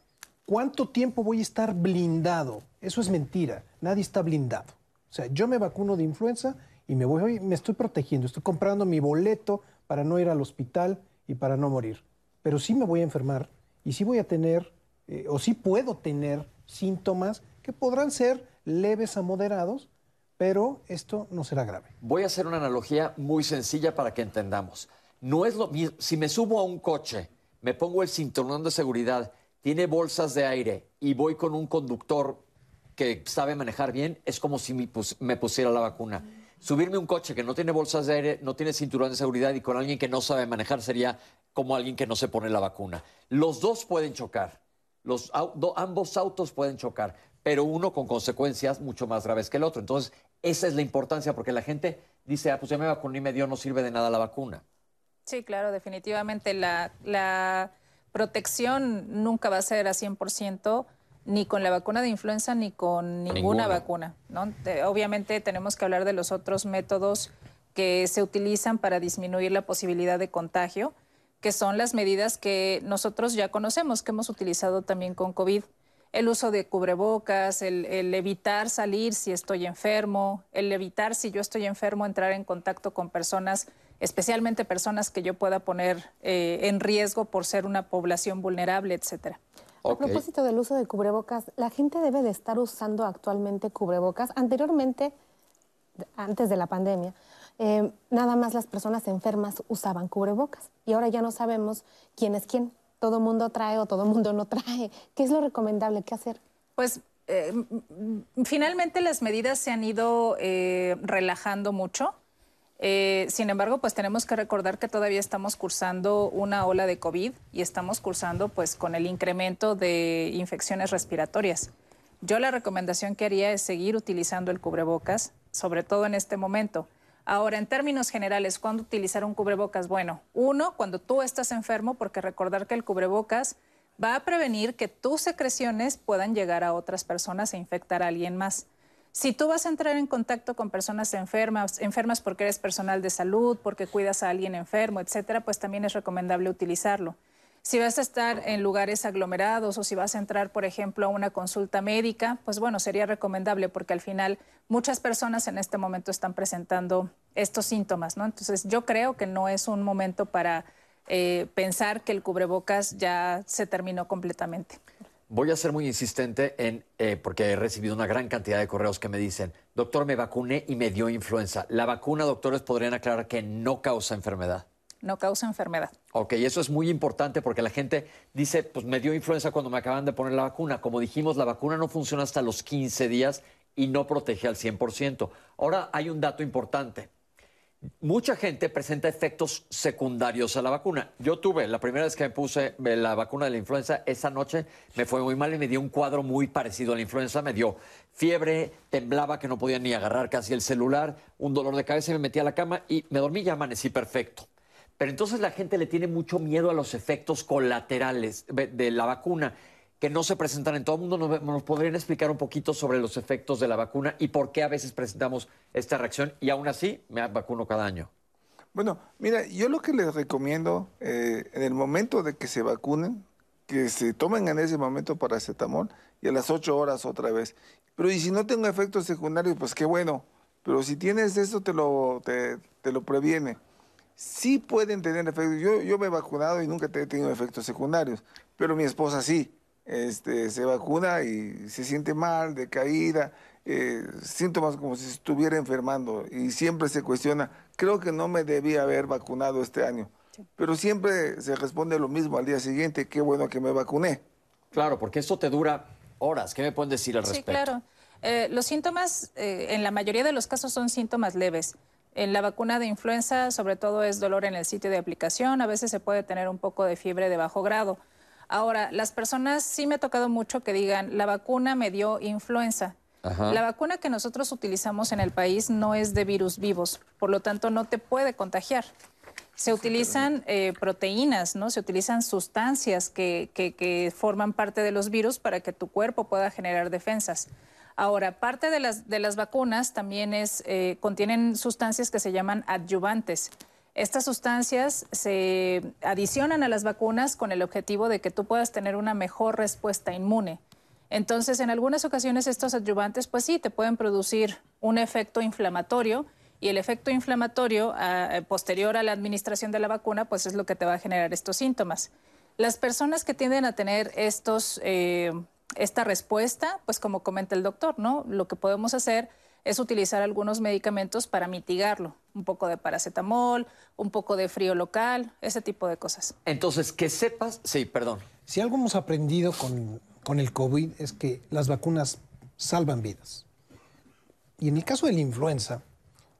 ¿cuánto tiempo voy a estar blindado? Eso es mentira, nadie está blindado. O sea, yo me vacuno de influenza y me, voy, me estoy protegiendo, estoy comprando mi boleto para no ir al hospital y para no morir. Pero sí me voy a enfermar y sí voy a tener, eh, o sí puedo tener síntomas que podrán ser leves a moderados, pero esto no será grave.
Voy a hacer una analogía muy sencilla para que entendamos. No es lo mismo, si me subo a un coche me pongo el cinturón de seguridad, tiene bolsas de aire y voy con un conductor que sabe manejar bien, es como si me, pusiera la vacuna. Subirme un coche que no tiene bolsas de aire, no tiene cinturón de seguridad y con alguien que no sabe manejar sería como alguien que no se pone la vacuna. Los dos pueden chocar, los, ambos autos pueden chocar, pero uno con consecuencias mucho más graves que el otro. Entonces, esa es la importancia, porque la gente dice, ah, pues ya me vacuné y me dio, no sirve de nada la vacuna.
Sí, claro, definitivamente la, protección nunca va a ser a 100% ni con la vacuna de influenza ni con ninguna, vacuna. ¿no? obviamente tenemos que hablar de los otros métodos que se utilizan para disminuir la posibilidad de contagio, que son las medidas que nosotros ya conocemos, que hemos utilizado también con COVID. El uso de cubrebocas, el, el evitar salir si estoy enfermo, el evitar si yo estoy enfermo entrar en contacto con personas especialmente personas que yo pueda poner eh, en riesgo por ser una población vulnerable, etcétera.
A propósito del uso de cubrebocas, la gente debe de estar usando actualmente cubrebocas. Anteriormente, antes de la pandemia, eh, nada más las personas enfermas usaban cubrebocas y ahora ya no sabemos quién es quién. Todo mundo trae o todo mundo no trae. ¿Qué es lo recomendable? ¿Qué hacer?
Pues eh, finalmente las medidas se han ido relajando mucho. Eh, sin embargo, pues tenemos que recordar que todavía estamos cursando una ola de COVID y estamos cursando pues con el incremento de infecciones respiratorias. Yo la recomendación que haría es seguir utilizando el cubrebocas, sobre todo en este momento. Ahora, en términos generales, ¿cuándo utilizar un cubrebocas? Bueno, uno, cuando tú estás enfermo, porque recordar que el cubrebocas va a prevenir que tus secreciones puedan llegar a otras personas e infectar a alguien más. Si tú vas a entrar en contacto con personas enfermas, enfermas porque eres personal de salud, porque cuidas a alguien enfermo, etcétera, pues también es recomendable utilizarlo. Si vas a estar en lugares aglomerados o si vas a entrar, por ejemplo, a una consulta médica, pues bueno, sería recomendable porque al final muchas personas en este momento están presentando estos síntomas, ¿no? Entonces yo creo que no es un momento para eh, pensar que el cubrebocas ya se terminó completamente.
Voy a ser muy insistente en, eh, porque he recibido una gran cantidad de correos que me dicen, doctor, me vacuné y me dio influenza. La vacuna, doctores, podrían aclarar que no causa enfermedad.
No causa enfermedad.
Ok, eso es muy importante porque la gente dice, pues me dio influenza cuando me acaban de poner la vacuna. Como dijimos, la vacuna no funciona hasta los 15 días y no protege al 100%. Ahora hay un dato importante mucha gente presenta efectos secundarios a la vacuna. Yo tuve, la primera vez que me puse eh, la vacuna de la influenza, esa noche me fue muy mal y me dio un cuadro muy parecido a la influenza. Me dio fiebre, temblaba que no podía ni agarrar casi el celular, un dolor de cabeza y me metí a la cama y me dormí y amanecí perfecto. Pero entonces la gente le tiene mucho miedo a los efectos colaterales de la vacuna que no se presentan en todo el mundo. ¿Nos, podrían explicar un poquito sobre los efectos de la vacuna y por qué a veces presentamos esta reacción y aún así me vacuno cada año?
Bueno, mira, yo lo que les recomiendo eh, en el momento de que se vacunen, que se tomen en ese momento paracetamol y a las 8 horas otra vez. Pero y si no tengo efectos secundarios, pues qué bueno. Pero si tienes eso, te lo, te, lo previene. Sí pueden tener efectos. Yo, yo me he vacunado y nunca he tenido efectos secundarios, pero mi esposa sí. este, se vacuna y se siente mal, decaída, eh, síntomas como si estuviera enfermando y siempre se cuestiona, creo que no me debía haber vacunado este año, pero siempre se responde lo mismo al día siguiente, qué bueno que me vacuné.
Claro, porque esto te dura horas. ¿Qué me pueden decir al respecto?
Sí, claro. Eh, los síntomas, eh, en la mayoría de los casos, son síntomas leves. En la vacuna de influenza, sobre todo, es dolor en el sitio de aplicación. A veces se puede tener un poco de fiebre de bajo grado. Ahora, las personas sí me ha tocado mucho que digan, la vacuna me dio influenza. La vacuna que nosotros utilizamos en el país no es de virus vivos, por lo tanto no te puede contagiar. Se utilizan eh, proteínas, ¿no? Se utilizan sustancias que, que, forman parte de los virus para que tu cuerpo pueda generar defensas. Ahora, parte de las, de las vacunas también es, eh, contienen sustancias que se llaman adyuvantes. Estas sustancias se adicionan a las vacunas con el objetivo de que tú puedas tener una mejor respuesta inmune. Entonces, en algunas ocasiones estos adyuvantes, pues sí, te pueden producir un efecto inflamatorio y el efecto inflamatorio ah, posterior a la administración de la vacuna, pues es lo que te va a generar estos síntomas. Las personas que tienden a tener estos, eh, esta respuesta, pues como comenta el doctor, ¿no? Lo que podemos hacer es utilizar algunos medicamentos para mitigarlo. Un poco de paracetamol, un poco de frío local, ese tipo de cosas.
Entonces, que sepas, sí, perdón.
Si algo hemos aprendido con, con el COVID es que las vacunas salvan vidas. Y en el caso de la influenza,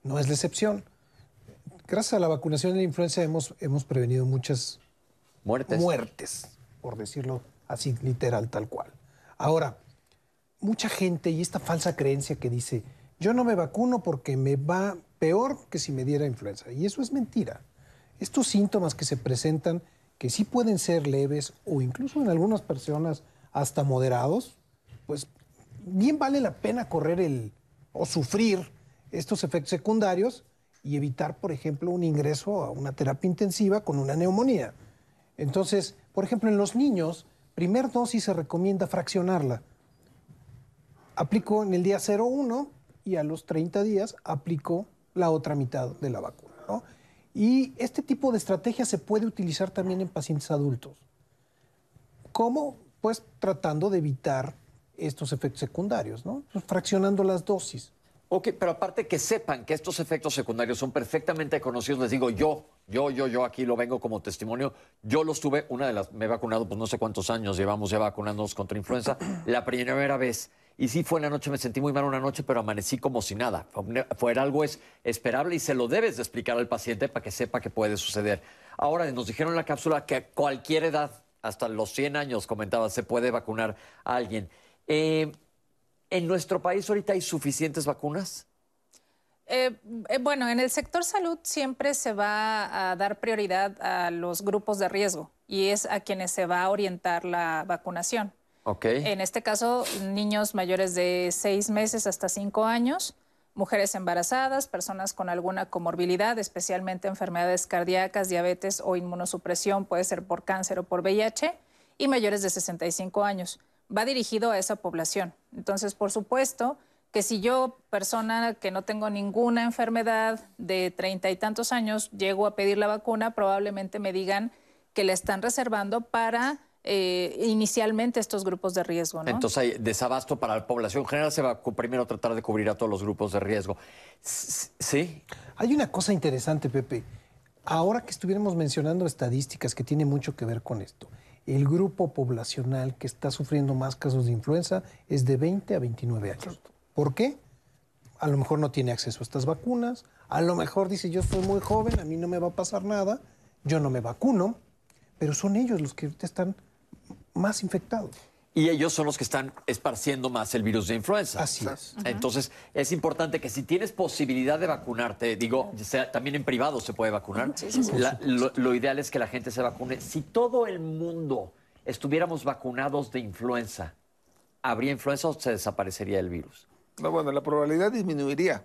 no es la excepción. Gracias a la vacunación de la influenza hemos, hemos prevenido muchas
muertes.
muertes, por decirlo así literal, tal cual. Ahora, mucha gente y esta falsa creencia que dice, yo no me vacuno porque me va peor que si me diera influenza. Y eso es mentira. Estos síntomas que se presentan, que sí pueden ser leves o incluso en algunas personas hasta moderados, pues bien vale la pena correr el o sufrir estos efectos secundarios y evitar, por ejemplo, un ingreso a una terapia intensiva con una neumonía. Entonces, por ejemplo, en los niños, primer dosis se recomienda fraccionarla. Aplico en el día 0,1 y a los 30 días aplicó la otra mitad de la vacuna. Y este tipo de estrategia se puede utilizar también en pacientes adultos. ¿Cómo? Pues tratando de evitar estos efectos secundarios, ¿no? Pues fraccionando las dosis.
Ok, pero aparte que sepan que estos efectos secundarios son perfectamente conocidos, les digo yo, yo, yo, yo aquí lo vengo como testimonio, yo los tuve, una de las, me he vacunado pues no sé cuántos años, llevamos ya vacunándonos contra influenza, la primera vez y sí fue en la noche, me sentí muy mal una noche, pero amanecí como si nada. Fue, algo es, esperable y se lo debes de explicar al paciente para que sepa que puede suceder. Ahora, nos dijeron en la cápsula que a cualquier edad, hasta los 100 años, comentaba, se puede vacunar a alguien. Eh, ¿En nuestro país ahorita hay suficientes vacunas?
Eh, eh, bueno, en el sector salud siempre se va a dar prioridad a los grupos de riesgo y es a quienes se va a orientar la vacunación. En este caso, niños mayores de seis meses hasta cinco años, mujeres embarazadas, personas con alguna comorbilidad, especialmente enfermedades cardíacas, diabetes o inmunosupresión, puede ser por cáncer o por VIH, y mayores de 65 años. Va dirigido a esa población. Entonces, por supuesto que si yo, persona que no tengo ninguna enfermedad de treinta y tantos años, llego a pedir la vacuna, probablemente me digan que la están reservando para eh, inicialmente estos grupos de riesgo. ¿no?
Entonces hay desabasto para la población general, se va a primero tratar de cubrir a todos los grupos de riesgo. ¿Sí?
Hay una cosa interesante, Pepe. Ahora que estuviéramos mencionando estadísticas que tienen mucho que ver con esto, el grupo poblacional que está sufriendo más casos de influenza es de 20 a 29 años. ¿Por qué? A lo mejor no tiene acceso a estas vacunas, a lo mejor dice yo soy muy joven, a mí no me va a pasar nada, yo no me vacuno, pero son ellos los que ahorita están más infectados.
Y ellos son los que están esparciendo más el virus de influenza.
Así es.
Entonces, es importante que si tienes posibilidad de vacunarte, digo, sea, también en privado se puede vacunar, lo, ideal es que la gente se vacune. Si todo el mundo estuviéramos vacunados de influenza, ¿habría influenza o se desaparecería el virus?
No, bueno, la probabilidad disminuiría.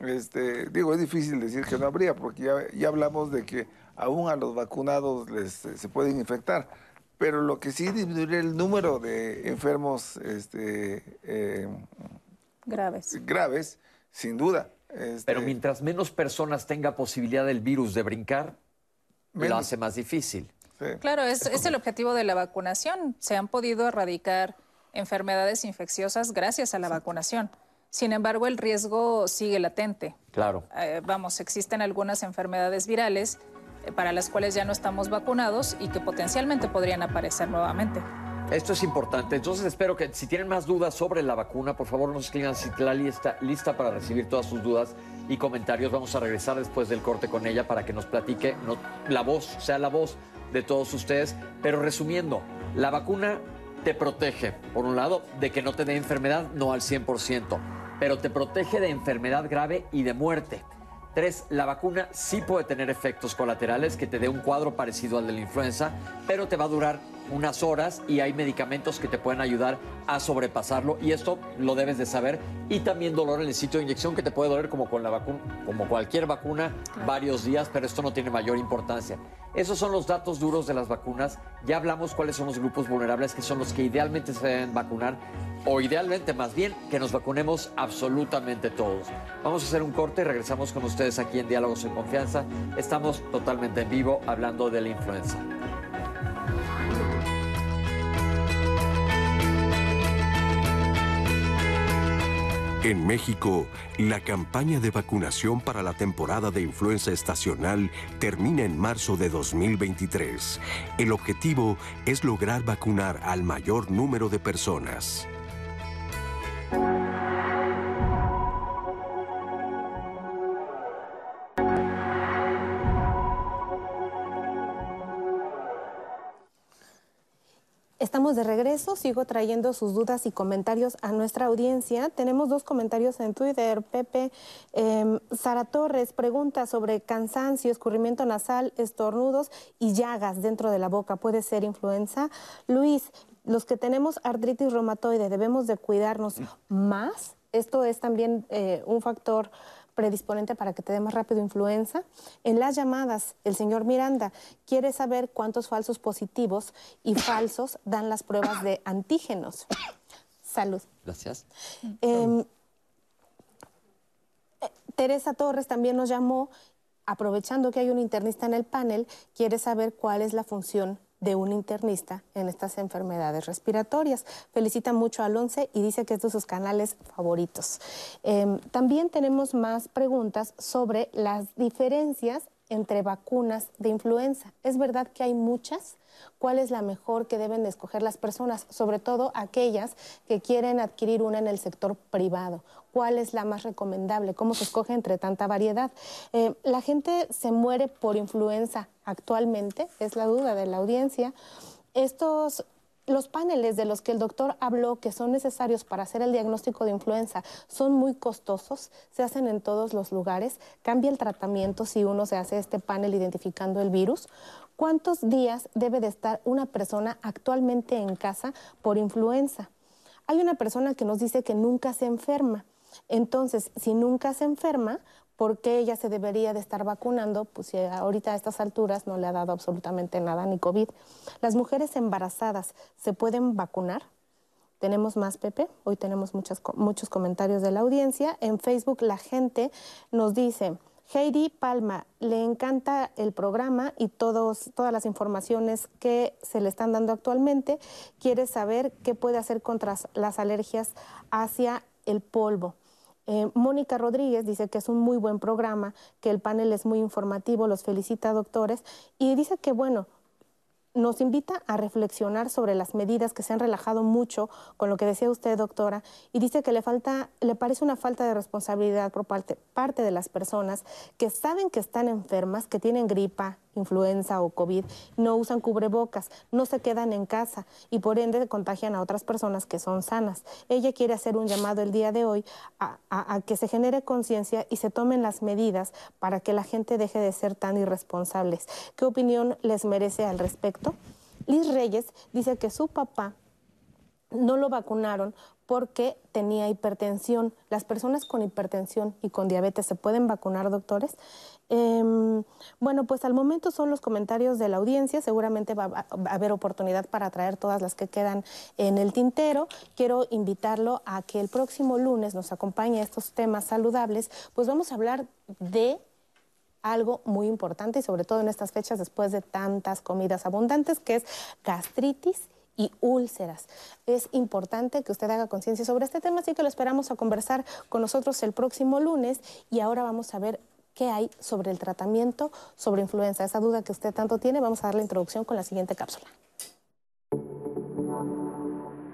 Este, digo, es difícil decir que no habría, porque ya, ya hablamos de que aún a los vacunados les, se pueden infectar pero lo que sí disminuiría el número de enfermos este, eh,
graves.
graves, sin duda.
Este pero mientras menos personas tenga posibilidad del virus de brincar, lo hace más difícil.
Claro, es, es el objetivo de la vacunación. Se han podido erradicar enfermedades infecciosas gracias a la vacunación. Sin embargo, el riesgo sigue latente.
Claro.
Eh, vamos, existen algunas enfermedades virales eh, para las cuales ya no estamos vacunados y que potencialmente podrían aparecer nuevamente.
Esto es importante. Entonces espero que si tienen más dudas sobre la vacuna, por favor nos escriban si la lista lista para recibir todas sus dudas y comentarios. Vamos a regresar después del corte con ella para que nos platique no, la voz, sea la voz de todos ustedes. Pero resumiendo, la vacuna te protege, por un lado, de que no te dé enfermedad, no al 100%, pero te protege de enfermedad grave y de muerte. Tres, la vacuna sí puede tener efectos colaterales que te dé un cuadro parecido al de la influenza, pero te va a durar unas horas y hay medicamentos que te pueden ayudar a sobrepasarlo y esto lo debes de saber. Y también dolor en el sitio de inyección que te puede doler como con la vacuna como cualquier vacuna varios días pero esto no tiene mayor importancia. Esos son los datos duros de las vacunas. Ya hablamos cuáles son los grupos vulnerables que son los que idealmente se deben vacunar o idealmente más bien que nos vacunemos absolutamente todos. Vamos a hacer un corte y regresamos con ustedes aquí en Diálogos en Confianza. Estamos totalmente en vivo hablando de la influenza
En México, la campaña de vacunación para la temporada de influenza estacional termina en marzo de 2023. El objetivo es lograr vacunar al mayor número de personas.
Estamos de regreso, sigo trayendo sus dudas y comentarios a nuestra audiencia. Tenemos dos comentarios en Twitter. Pepe eh, Sara Torres pregunta sobre cansancio, escurrimiento nasal, estornudos y llagas dentro de la boca. ¿Puede ser influenza? Luis, los que tenemos artritis reumatoide, ¿debemos de cuidarnos más? Esto es también eh, un factor predisponente para que te dé más rápido influenza. En las llamadas, el señor Miranda quiere saber cuántos falsos positivos y falsos dan las pruebas de antígenos. Salud.
Gracias.
Eh, Teresa Torres también nos llamó, aprovechando que hay un internista en el panel, quiere saber cuál es la función de un internista en estas enfermedades respiratorias. Felicita mucho al ONCE y dice que es de sus canales favoritos. Eh, también tenemos más preguntas sobre las diferencias entre vacunas de influenza. ¿Es verdad que hay muchas? ¿Cuál es la mejor que deben de escoger las personas? Sobre todo aquellas que quieren adquirir una en el sector privado. ¿Cuál es la más recomendable? ¿Cómo se escoge entre tanta variedad? Eh, la gente se muere por influenza actualmente, es la duda de la audiencia. Estos los paneles de los que el doctor habló que son necesarios para hacer el diagnóstico de influenza son muy costosos, se hacen en todos los lugares, cambia el tratamiento si uno se hace este panel identificando el virus. ¿Cuántos días debe de estar una persona actualmente en casa por influenza? Hay una persona que nos dice que nunca se enferma. Entonces, si nunca se enferma, ¿por qué ella se debería de estar vacunando? Pues si ahorita a estas alturas no le ha dado absolutamente nada ni COVID. Las mujeres embarazadas se pueden vacunar. Tenemos más, Pepe. Hoy tenemos muchos comentarios de la audiencia. En Facebook la gente nos dice, Heidi Palma, le encanta el programa y todos, todas las informaciones que se le están dando actualmente. Quiere saber qué puede hacer contra las alergias hacia el polvo. Eh, Mónica Rodríguez dice que es un muy buen programa, que el panel es muy informativo, los felicita doctores y dice que bueno, nos invita a reflexionar sobre las medidas que se han relajado mucho con lo que decía usted, doctora, y dice que le falta, le parece una falta de responsabilidad por parte, parte de las personas que saben que están enfermas, que tienen gripa, influenza o COVID, no usan cubrebocas, no se quedan en casa y por ende contagian a otras personas que son sanas. Ella quiere hacer un llamado el día de hoy a, que se genere conciencia y se tomen las medidas para que la gente deje de ser tan irresponsables. ¿Qué opinión les merece al respecto? Liz Reyes dice que su papá no lo vacunaron porque tenía hipertensión. Las personas con hipertensión y con diabetes se pueden vacunar, doctores. Eh, bueno, pues al momento son los comentarios de la audiencia. Seguramente va a haber oportunidad para traer todas las que quedan en el tintero. Quiero invitarlo a que el próximo lunes nos acompañe a estos temas saludables. Pues vamos a hablar de algo muy importante y sobre todo en estas fechas después de tantas comidas abundantes, que es gastritis y úlceras. Es importante que usted haga conciencia sobre este tema, así que lo esperamos a conversar con nosotros el próximo lunes y ahora vamos a ver hay sobre el tratamiento sobre influenza. Esa duda que usted tanto tiene, vamos a dar la introducción con la siguiente cápsula.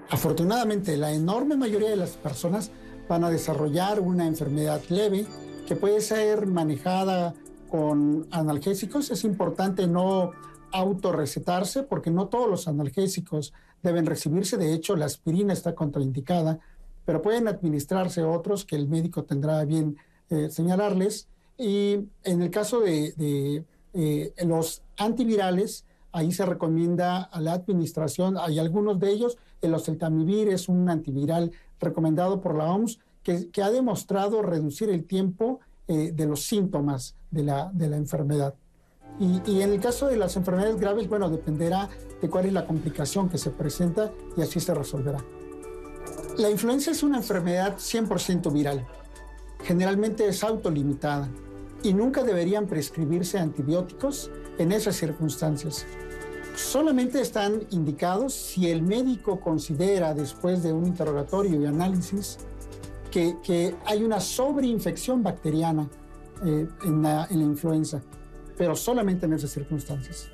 Afortunadamente, la enorme mayoría de las personas van a desarrollar una enfermedad leve que puede ser manejada con analgésicos. Es importante no autorrecetarse porque no todos los analgésicos deben recibirse. De hecho, la aspirina está contraindicada, pero pueden administrarse otros que el médico tendrá bien eh, señalarles. Y en el caso de, eh, los antivirales, ahí se recomienda a la administración, hay algunos de ellos, el oseltamivir es un antiviral recomendado por la OMS que, ha demostrado reducir el tiempo eh, de los síntomas de la, de la enfermedad. Y, en el caso de las enfermedades graves, bueno, dependerá de cuál es la complicación que se presenta y así se resolverá. La influenza es una enfermedad 100% viral. Generalmente es autolimitada y nunca deberían prescribirse antibióticos en esas circunstancias. Solamente están indicados si el médico considera, después de un interrogatorio y análisis, que, hay una sobreinfección bacteriana eh, en la influenza pero solamente en esas circunstancias.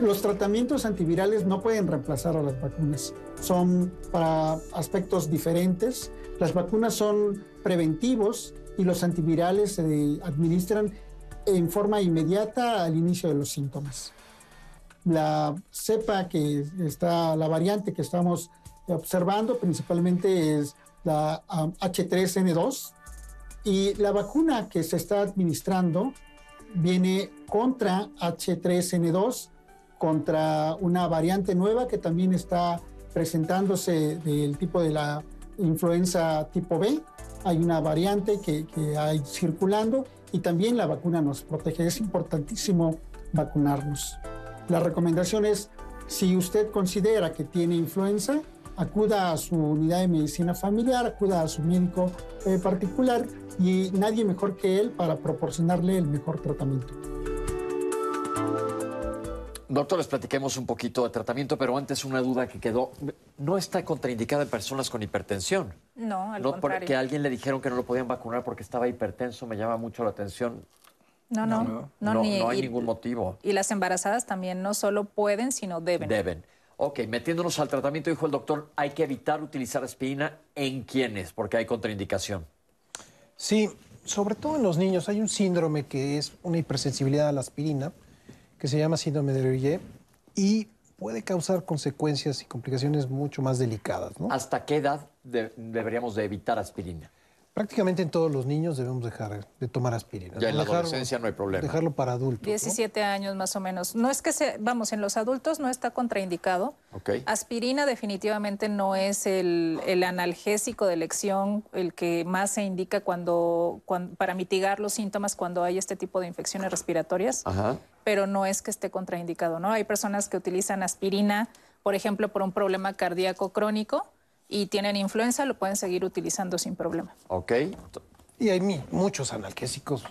Los tratamientos antivirales no pueden reemplazar a las vacunas. Son para aspectos diferentes. Las vacunas son preventivos y los antivirales se administran en forma inmediata al inicio de los síntomas. La cepa que está, la variante que estamos observando principalmente es la H3N2 y la vacuna que se está administrando viene contra H3N2, contra una variante nueva que también está presentándose del tipo de la influenza tipo B. Hay una variante que, hay circulando y también la vacuna nos protege. Es importantísimo vacunarnos. La recomendación es, si usted considera que tiene influenza, acuda a su unidad de medicina familiar, acuda a su médico eh, particular y nadie mejor que él para proporcionarle el mejor tratamiento.
Doctor, les platiquemos un poquito de tratamiento, pero antes una duda que quedó. ¿No está contraindicada en personas con hipertensión?
No, al
no
contrario.
Porque a alguien le dijeron que no lo podían vacunar porque estaba hipertenso, me llama mucho la atención.
No, no,
no, no, no hay ningún motivo.
Y las embarazadas también no solo pueden, sino deben.
Deben. Ok, metiéndonos al tratamiento, dijo el doctor, hay que evitar utilizar aspirina en quienes, porque hay contraindicación.
Sí, sobre todo en los niños hay un síndrome que es una hipersensibilidad a la aspirina, que se llama síndrome de Leroy y puede causar consecuencias y complicaciones mucho más delicadas.
¿Hasta qué edad deberíamos de evitar aspirina?
Prácticamente en todos los niños debemos dejar de tomar aspirina.
Ya en la adolescencia no hay problema.
Dejarlo para adultos.
17 años más o menos. No es que se, vamos, en los adultos no está contraindicado.
Okay.
Aspirina definitivamente no es el, analgésico de elección, el que más se indica cuando, para mitigar los síntomas cuando hay este tipo de infecciones respiratorias.
Ajá.
Pero no es que esté contraindicado, ¿no? Hay personas que utilizan aspirina, por ejemplo, por un problema cardíaco crónico y tienen influenza, lo pueden seguir utilizando sin problema.
Ok.
Y hay muchos analgésicos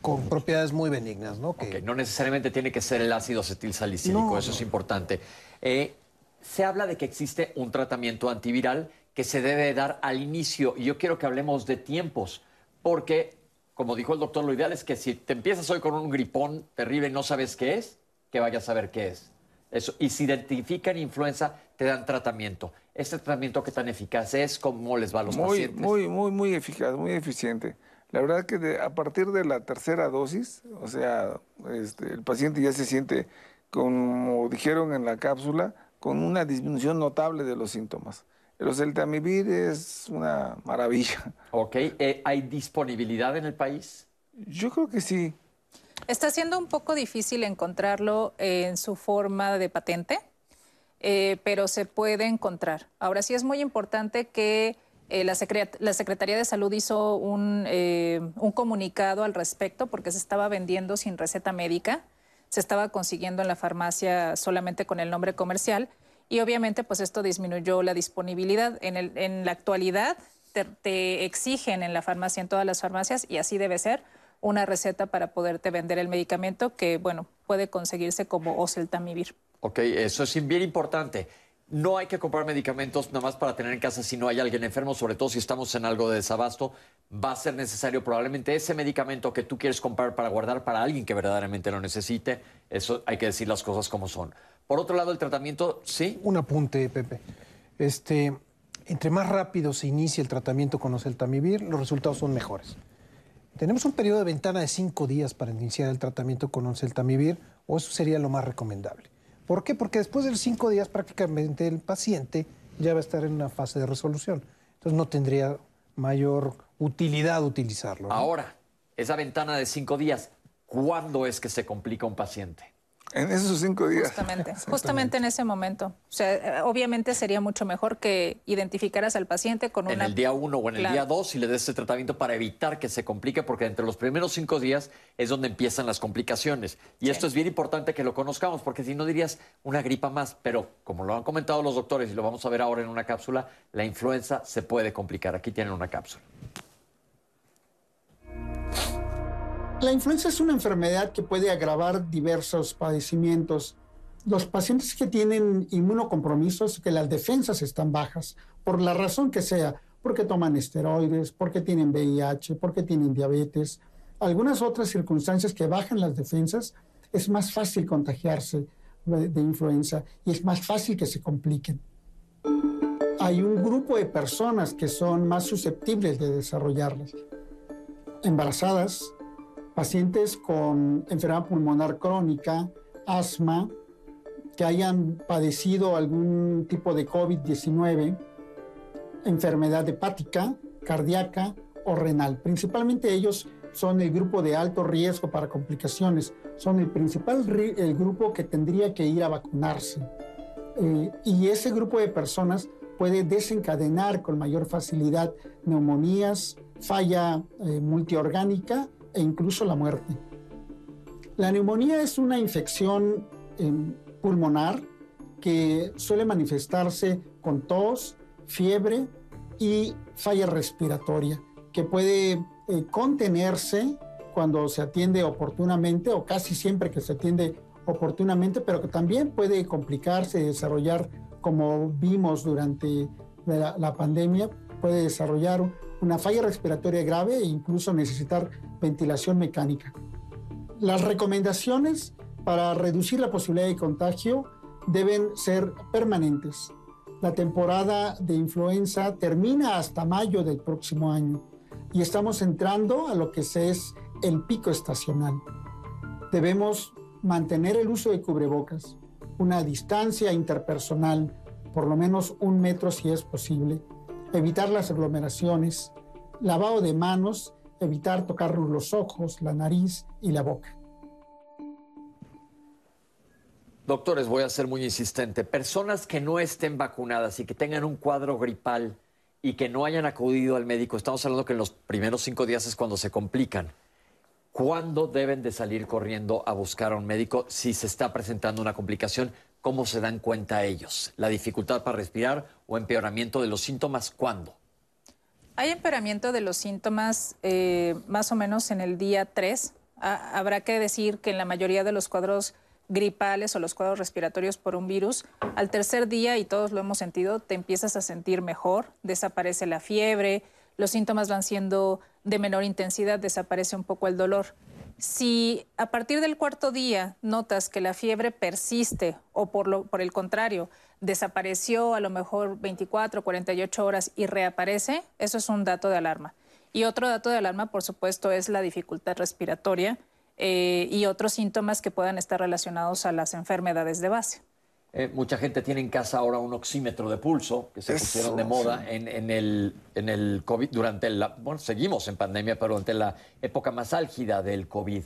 con propiedades muy benignas, ¿no?
Que... no necesariamente tiene que ser el ácido acetilsalicílico, eso es importante. Eh, se habla de que existe un tratamiento antiviral que se debe dar al inicio, y yo quiero que hablemos de tiempos, porque, como dijo el doctor, lo ideal es que si te empiezas hoy con un gripón terrible y no sabes qué es, que vayas a saber qué es. Eso. Y si identifican influenza, te dan tratamiento. ¿Este tratamiento qué tan eficaz es? ¿Cómo les va a los
muy,
pacientes?
Muy, muy, muy eficaz, muy eficiente. La verdad que a partir de la tercera dosis, o sea, este, el paciente ya se siente, como dijeron en la cápsula, con una disminución notable de los síntomas. El oseltamivir es una maravilla.
Ok, eh, ¿hay disponibilidad en el país?
Yo creo que sí.
Está siendo un poco difícil encontrarlo en su forma de patente. Eh, pero se puede encontrar. Ahora sí es muy importante que eh, la, Secretaría de Salud hizo eh, un, comunicado al respecto porque se estaba vendiendo sin receta médica, se estaba consiguiendo en la farmacia solamente con el nombre comercial y obviamente pues esto disminuyó la disponibilidad. En, la actualidad te, exigen en la farmacia, en todas las farmacias, y así debe ser, una receta para poderte vender el medicamento que, bueno, puede conseguirse como oseltamivir.
Ok, eso es bien importante. No hay que comprar medicamentos nada más para tener en casa si no hay alguien enfermo, sobre todo si estamos en algo de desabasto. Va a ser necesario probablemente ese medicamento que tú quieres comprar para guardar para alguien que verdaderamente lo necesite. Eso hay que decir las cosas como son. Por otro lado, el tratamiento, sí.
Un apunte, Pepe. Este, entre más rápido se inicia el tratamiento con oseltamivir, los resultados son mejores. Tenemos un periodo de ventana de cinco días para iniciar el tratamiento con oseltamivir, o eso sería lo más recomendable. ¿Por qué? Porque después de los cinco días prácticamente el paciente ya va a estar en una fase de resolución. Entonces no tendría mayor utilidad utilizarlo.
Ahora, esa ventana de cinco días, ¿cuándo es que se complica un paciente?
En esos cinco días.
Justamente, justamente en ese momento. O sea, eh, obviamente sería mucho mejor que identificaras al paciente con una...
En el día uno o en el
Claro.
día dos y le des ese tratamiento para evitar que se complique, porque entre los primeros cinco días es donde empiezan las complicaciones. Y esto es bien importante que lo conozcamos, porque si no dirías una gripa más, pero como lo han comentado los doctores y lo vamos a ver ahora en una cápsula, la influenza se puede complicar. Aquí tienen una cápsula.
La influenza es una enfermedad que puede agravar diversos padecimientos. Los pacientes que tienen inmunocompromisos, que las defensas están bajas, por la razón que sea, porque toman esteroides, porque tienen VIH, porque tienen diabetes, algunas otras circunstancias que bajan las defensas, es más fácil contagiarse de, influenza y es más fácil que se compliquen. Hay un grupo de personas que son más susceptibles de desarrollarlas. Embarazadas, pacientes con enfermedad pulmonar crónica, asma, que hayan padecido algún tipo de COVID-19, enfermedad hepática, cardíaca o renal. Principalmente ellos son el grupo de alto riesgo para complicaciones, son el principal ri- el grupo que tendría que ir a vacunarse. Eh, y ese grupo de personas puede desencadenar con mayor facilidad neumonías, falla eh, multiorgánica e incluso la muerte. La neumonía es una infección eh, pulmonar que suele manifestarse con tos, fiebre y falla respiratoria, que puede eh, contenerse cuando se atiende oportunamente o casi siempre que se atiende oportunamente, pero que también puede complicarse y desarrollar, como vimos durante la, la pandemia, puede desarrollar una falla respiratoria grave e incluso necesitar ventilación mecánica. Las recomendaciones para reducir la posibilidad de contagio deben ser permanentes. La temporada de influenza termina hasta mayo del próximo año y estamos entrando a lo que se es el pico estacional. Debemos mantener el uso de cubrebocas, una distancia interpersonal, por lo menos un metro si es posible, evitar las aglomeraciones, lavado de manos, evitar tocar los ojos, la nariz y la boca.
Doctores, voy a ser muy insistente. Personas que no estén vacunadas y que tengan un cuadro gripal y que no hayan acudido al médico, estamos hablando que en los primeros cinco días es cuando se complican. ¿Cuándo deben de salir corriendo a buscar a un médico si se está presentando una complicación? ¿Cómo se dan cuenta ellos? ¿La dificultad para respirar o empeoramiento de los síntomas? ¿Cuándo?
Hay empeoramiento de los síntomas eh, más o menos en el día 3. Ha- habrá que decir que en la mayoría de los cuadros gripales o los cuadros respiratorios por un virus, al tercer día, y todos lo hemos sentido, te empiezas a sentir mejor, desaparece la fiebre, los síntomas van siendo de menor intensidad, desaparece un poco el dolor. Si a partir del cuarto día notas que la fiebre persiste o por, lo, por el contrario desapareció a lo mejor 24, 48 horas y reaparece, eso es un dato de alarma. Y otro dato de alarma, por supuesto, es la dificultad respiratoria eh, y otros síntomas que puedan estar relacionados a las enfermedades de base.
Eh, mucha gente tiene en casa ahora un oxímetro de pulso que se
Eso,
pusieron de moda en, en el, en el COVID durante la. Bueno, seguimos en pandemia, pero durante la época más álgida del COVID.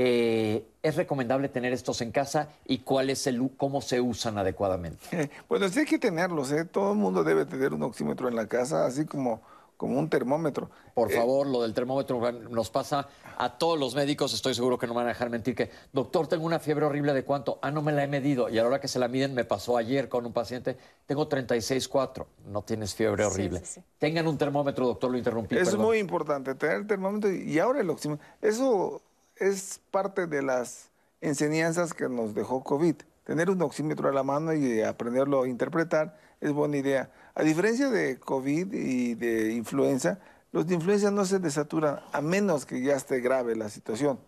Eh, ¿Es recomendable tener estos en casa y cuál es el, cómo se usan adecuadamente?
Bueno, sí hay que tenerlos, ¿eh? Todo el mundo debe tener un oxímetro en la casa, así como, como un termómetro.
Por
Eh,
favor, lo del termómetro nos pasa a todos los médicos, estoy seguro que no me van a dejar mentir, que, doctor, tengo una fiebre horrible de cuánto, ah, no me la he medido, y a la hora que se la miden, me pasó ayer con un paciente, tengo 36,4, no tienes fiebre
Sí,
horrible.
sí, sí.
Tengan un termómetro, doctor, lo interrumpí.
Es
perdón.
muy importante tener el termómetro y ahora el oxímetro. Eso es parte de las enseñanzas que nos dejó COVID. Tener un oxímetro a la mano y aprenderlo a interpretar es buena idea. A diferencia de COVID y de influenza, los de influenza no se desaturan a menos que ya esté grave la situación.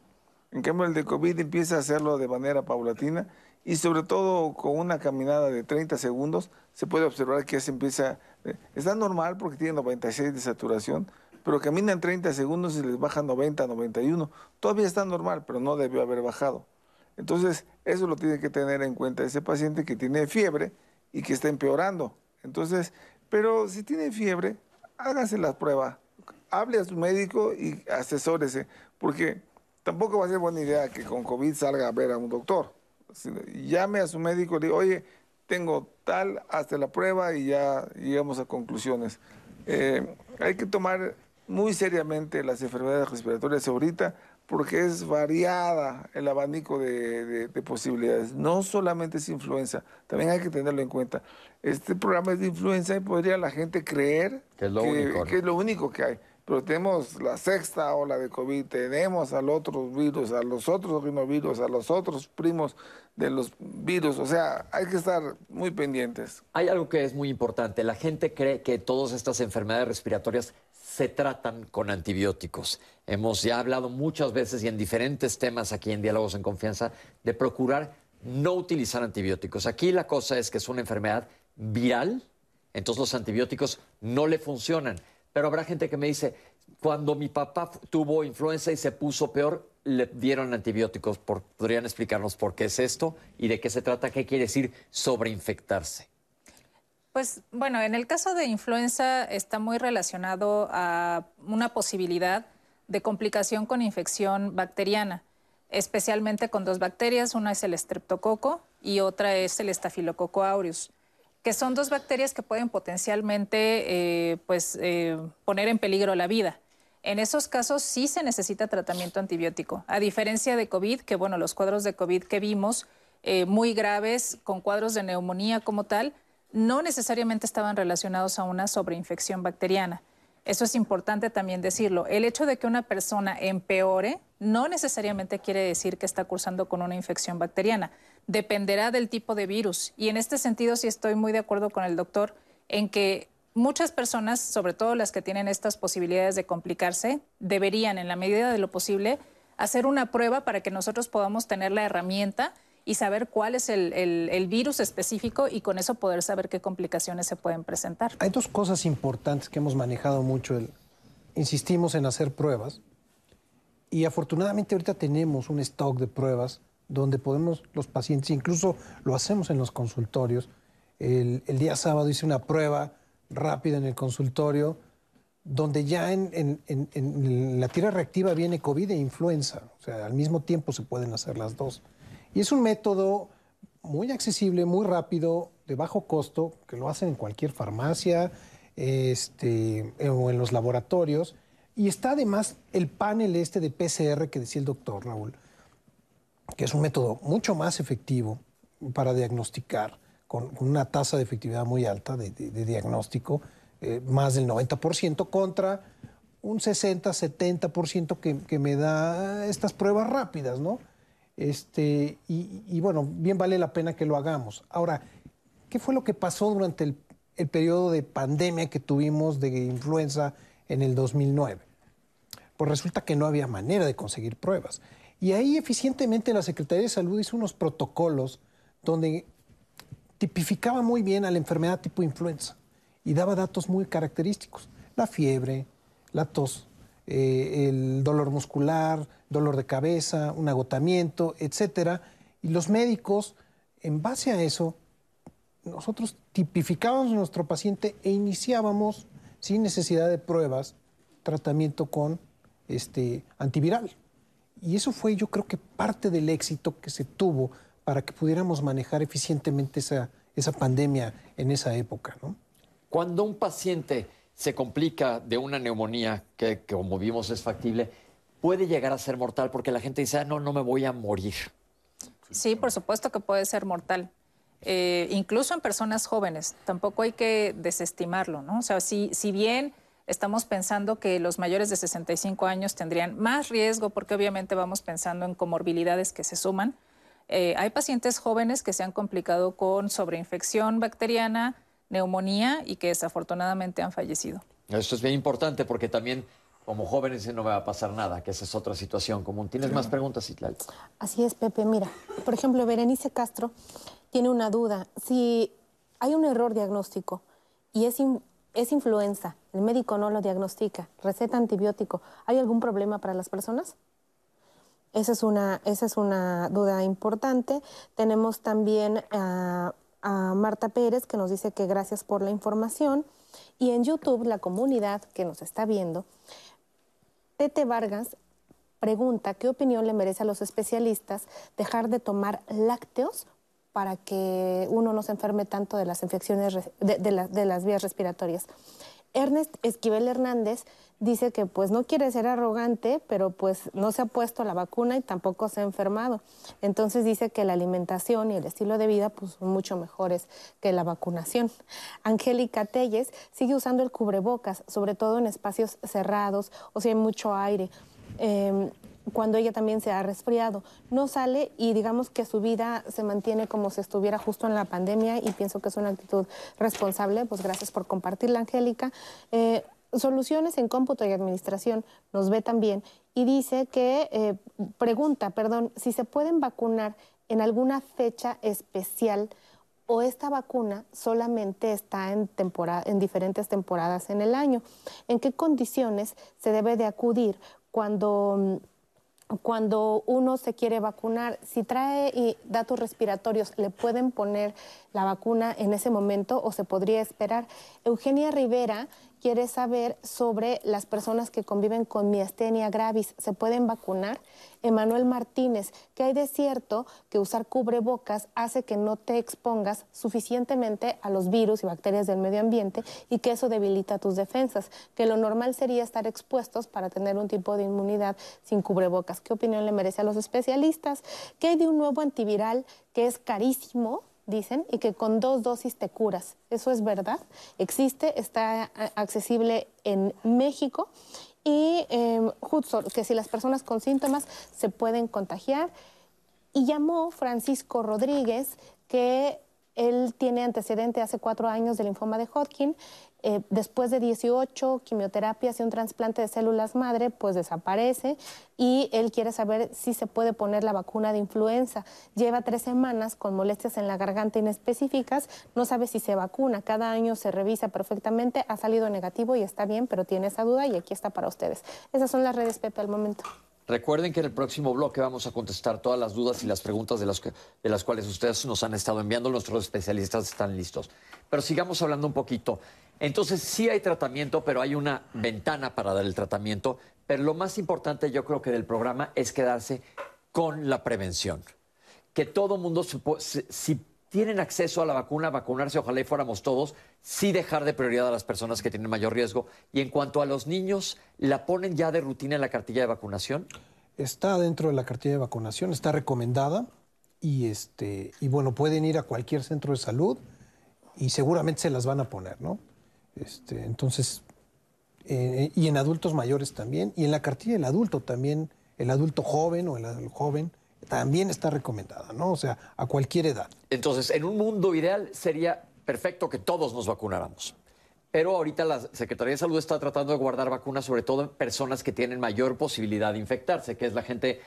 En cambio, el de COVID empieza a hacerlo de manera paulatina y sobre todo con una caminada de 30 segundos se puede observar que se empieza... eh, Está normal porque tiene 96 de saturación, pero caminan 30 segundos y les baja 90, 91. Todavía está normal, pero no debió haber bajado. Entonces, eso lo tiene que tener en cuenta ese paciente que tiene fiebre y que está empeorando. Entonces, pero si tiene fiebre, hágase la prueba. Hable a su médico y asesórese, porque tampoco va a ser buena idea que con COVID salga a ver a un doctor. Llame a su médico y diga, oye, tengo tal, hazte la prueba y ya llegamos a conclusiones. Eh, hay que tomar muy seriamente las enfermedades respiratorias ahorita porque es variada el abanico de, de- de posibilidades. No solamente es influenza, también hay que tenerlo en cuenta. Este programa es de influenza y podría la gente creer
Que es lo único, ¿no?
que es lo único que hay. Pero tenemos la sexta ola de COVID, tenemos al otro virus, a los otros rinovirus, a los otros primos de los virus. O sea, hay que estar muy pendientes.
Hay algo que es muy importante. La gente cree que todas estas enfermedades respiratorias se tratan con antibióticos. Hemos ya hablado muchas veces y en diferentes temas aquí en Diálogos en Confianza de procurar no utilizar antibióticos. Aquí la cosa es que es una enfermedad viral, entonces los antibióticos no le funcionan. Pero habrá gente que me dice, cuando mi papá tuvo influenza y se puso peor, le dieron antibióticos. ¿Podrían explicarnos por qué es esto y de qué se trata? ¿Qué quiere decir sobreinfectarse?
Pues bueno, en el caso de influenza está muy relacionado a una posibilidad de complicación con infección bacteriana, especialmente con dos bacterias, una es el streptococo y otra es el estafilococo aureus, que son dos bacterias que pueden potencialmente eh, pues, eh, poner en peligro la vida. En esos casos sí se necesita tratamiento antibiótico, a diferencia de COVID, que bueno, los cuadros de COVID que vimos, eh, muy graves, con cuadros de neumonía como tal, no necesariamente estaban relacionados a una sobreinfección bacteriana. Eso es importante también decirlo. El hecho de que una persona empeore no necesariamente quiere decir que está cursando con una infección bacteriana. Dependerá del tipo de virus. Y en este sentido sí estoy muy de acuerdo con el doctor en que muchas personas, sobre todo las que tienen estas posibilidades de complicarse, deberían, en la medida de lo posible, hacer una prueba para que nosotros podamos tener la herramienta y saber cuál es el, el- el virus específico y con eso poder saber qué complicaciones se pueden presentar.
Hay dos cosas importantes que hemos manejado mucho. El, insistimos en hacer pruebas y afortunadamente ahorita tenemos un stock de pruebas donde podemos los pacientes, incluso lo hacemos en los consultorios. El, día sábado hice una prueba rápida en el consultorio donde ya en, en- en- en la tira reactiva viene COVID e influenza. O sea, al mismo tiempo se pueden hacer las dos. Y es un método muy accesible, muy rápido, de bajo costo, que lo hacen en cualquier farmacia este, o en los laboratorios. Y está además el panel este de PCR que decía el doctor Raúl, que es un método mucho más efectivo para diagnosticar, con, una tasa de efectividad muy alta de, diagnóstico, eh, más del 90%, contra un 60-70% que, que me da estas pruebas rápidas, ¿no? Este, y, bueno, bien vale la pena que lo hagamos. Ahora, ¿qué fue lo que pasó durante el, el periodo de pandemia que tuvimos de influenza en el 2009? Pues resulta que no había manera de conseguir pruebas. Y ahí eficientemente la Secretaría de Salud hizo unos protocolos donde tipificaba muy bien a la enfermedad tipo influenza y daba datos muy característicos. La fiebre, la tos, eh, el dolor muscular, dolor de cabeza, un agotamiento, etcétera. Y los médicos, en base a eso, nosotros tipificábamos a nuestro paciente e iniciábamos, sin necesidad de pruebas, tratamiento con este, antiviral. Y eso fue, yo creo que parte del éxito que se tuvo para que pudiéramos manejar eficientemente esa, esa pandemia en esa época. ¿no?
Cuando un paciente se complica de una neumonía que, que, como vimos es factible, puede llegar a ser mortal porque la gente dice, ah, no, no me voy a morir.
Sí, por supuesto que puede ser mortal. Eh, incluso en personas jóvenes, tampoco hay que desestimarlo, ¿no? O sea, si, si bien estamos pensando que los mayores de 65 años tendrían más riesgo, porque obviamente vamos pensando en comorbilidades que se suman, eh, hay pacientes jóvenes que se han complicado con sobreinfección bacteriana, neumonía y que desafortunadamente han fallecido.
Esto es bien importante porque también como jóvenes no me va a pasar nada, que esa es otra situación común. ¿Tienes más preguntas, Itlal?
Así es, Pepe. Mira, por ejemplo, Berenice Castro tiene una duda. Si hay un error diagnóstico y es, es influenza, el médico no lo diagnostica, receta antibiótico, ¿hay algún problema para las personas? Esa es una, esa es una duda importante. Tenemos también a, a Marta Pérez que nos dice que gracias por la información. Y en YouTube, la comunidad que nos está viendo, Tete Vargas pregunta qué opinión le merece a los especialistas dejar de tomar lácteos para que uno no se enferme tanto de las infecciones de, las vías respiratorias. Ernest Esquivel Hernández dice que pues no quiere ser arrogante, pero pues no se ha puesto la vacuna y tampoco se ha enfermado. Entonces dice que la alimentación y el estilo de vida pues son mucho mejores que la vacunación. Angélica Telles sigue usando el cubrebocas, sobre todo en espacios cerrados o si hay mucho aire. Em, cuando ella también se ha resfriado. No sale y digamos que su vida se mantiene como si estuviera justo en la pandemia y pienso que es una actitud responsable. Pues gracias por compartirla, Angélica. Eh, soluciones en cómputo y administración nos ve también y dice que, eh, pregunta, perdón, si se pueden vacunar en alguna fecha especial o esta vacuna solamente está en, en diferentes temporadas en el año. ¿En qué condiciones se debe de acudir cuando mm, cuando uno se quiere vacunar, si trae datos respiratorios, ¿le pueden poner la vacuna en ese momento o se podría esperar? Eugenia Rivera quiere saber sobre las personas que conviven con miastenia gravis. ¿Se pueden vacunar? Emanuel Martínez, ¿qué hay de cierto que usar cubrebocas hace que no te expongas suficientemente a los virus y bacterias del medio ambiente y que eso debilita tus defensas? Que lo normal sería estar expuestos para tener un tipo de inmunidad sin cubrebocas. ¿Qué opinión le merece a los especialistas? ¿Qué hay de un nuevo antiviral que es carísimo? Dicen, y que con dos dosis te curas. ¿Eso es verdad? Existe, está accesible en México. Y eh, que si las personas con síntomas se pueden contagiar. Y llamó Francisco Rodríguez, que él tiene antecedente hace cuatro años de linfoma de Hodgkin eh, después de 18 quimioterapias y un trasplante de células madre, pues desaparece y él quiere saber si se puede poner la vacuna de influenza. Lleva tres semanas con molestias en la garganta inespecíficas, no sabe si se vacuna. Cada año se revisa perfectamente, ha salido negativo y está bien, pero tiene esa duda y aquí está para ustedes. Esas son las redes Pepe al momento.
Recuerden que en el próximo bloque vamos a contestar todas las dudas y las preguntas de las, de las cuales ustedes nos han estado enviando. Nuestros especialistas están listos. Pero sigamos hablando un poquito. Entonces sí hay tratamiento, pero hay una ventana para dar el tratamiento. Pero lo más importante yo creo que del programa es quedarse con la prevención. Que todo mundo, si tienen acceso a la vacuna, vacunarse, ojalá y fuéramos todos, sí dejar de prioridad a las personas que tienen mayor riesgo. Y en cuanto a los niños, ¿la ponen ya de rutina en la cartilla de vacunación?
Está dentro de la cartilla de vacunación, está recomendada y, este, y bueno, pueden ir a cualquier centro de salud y seguramente se las van a poner, ¿no? Este, entonces, eh, y en adultos mayores también, y en la cartilla del adulto también, el adulto joven o el joven también está recomendada, ¿no? O sea, a cualquier edad.
Entonces, en un mundo ideal sería perfecto que todos nos vacunáramos. Pero ahorita la Secretaría de Salud está tratando de guardar vacunas, sobre todo en personas que tienen mayor posibilidad de infectarse, que es la gente,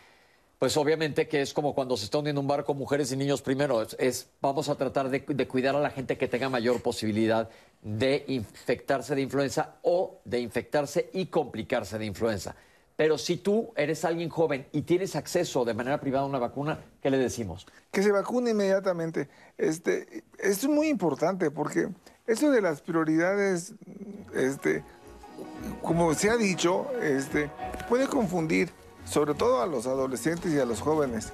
pues obviamente que es como cuando se está hundiendo un barco, mujeres y niños primero, es, vamos a tratar de, de, cuidar a la gente que tenga mayor posibilidad de infectarse de influenza o de infectarse y complicarse de influenza. Pero si tú eres alguien joven y tienes acceso de manera privada a una vacuna, ¿qué le decimos?
Que se vacune inmediatamente. Este, es muy importante porque eso de las prioridades, este, como se ha dicho, este, puede confundir, sobre todo a los adolescentes y a los jóvenes.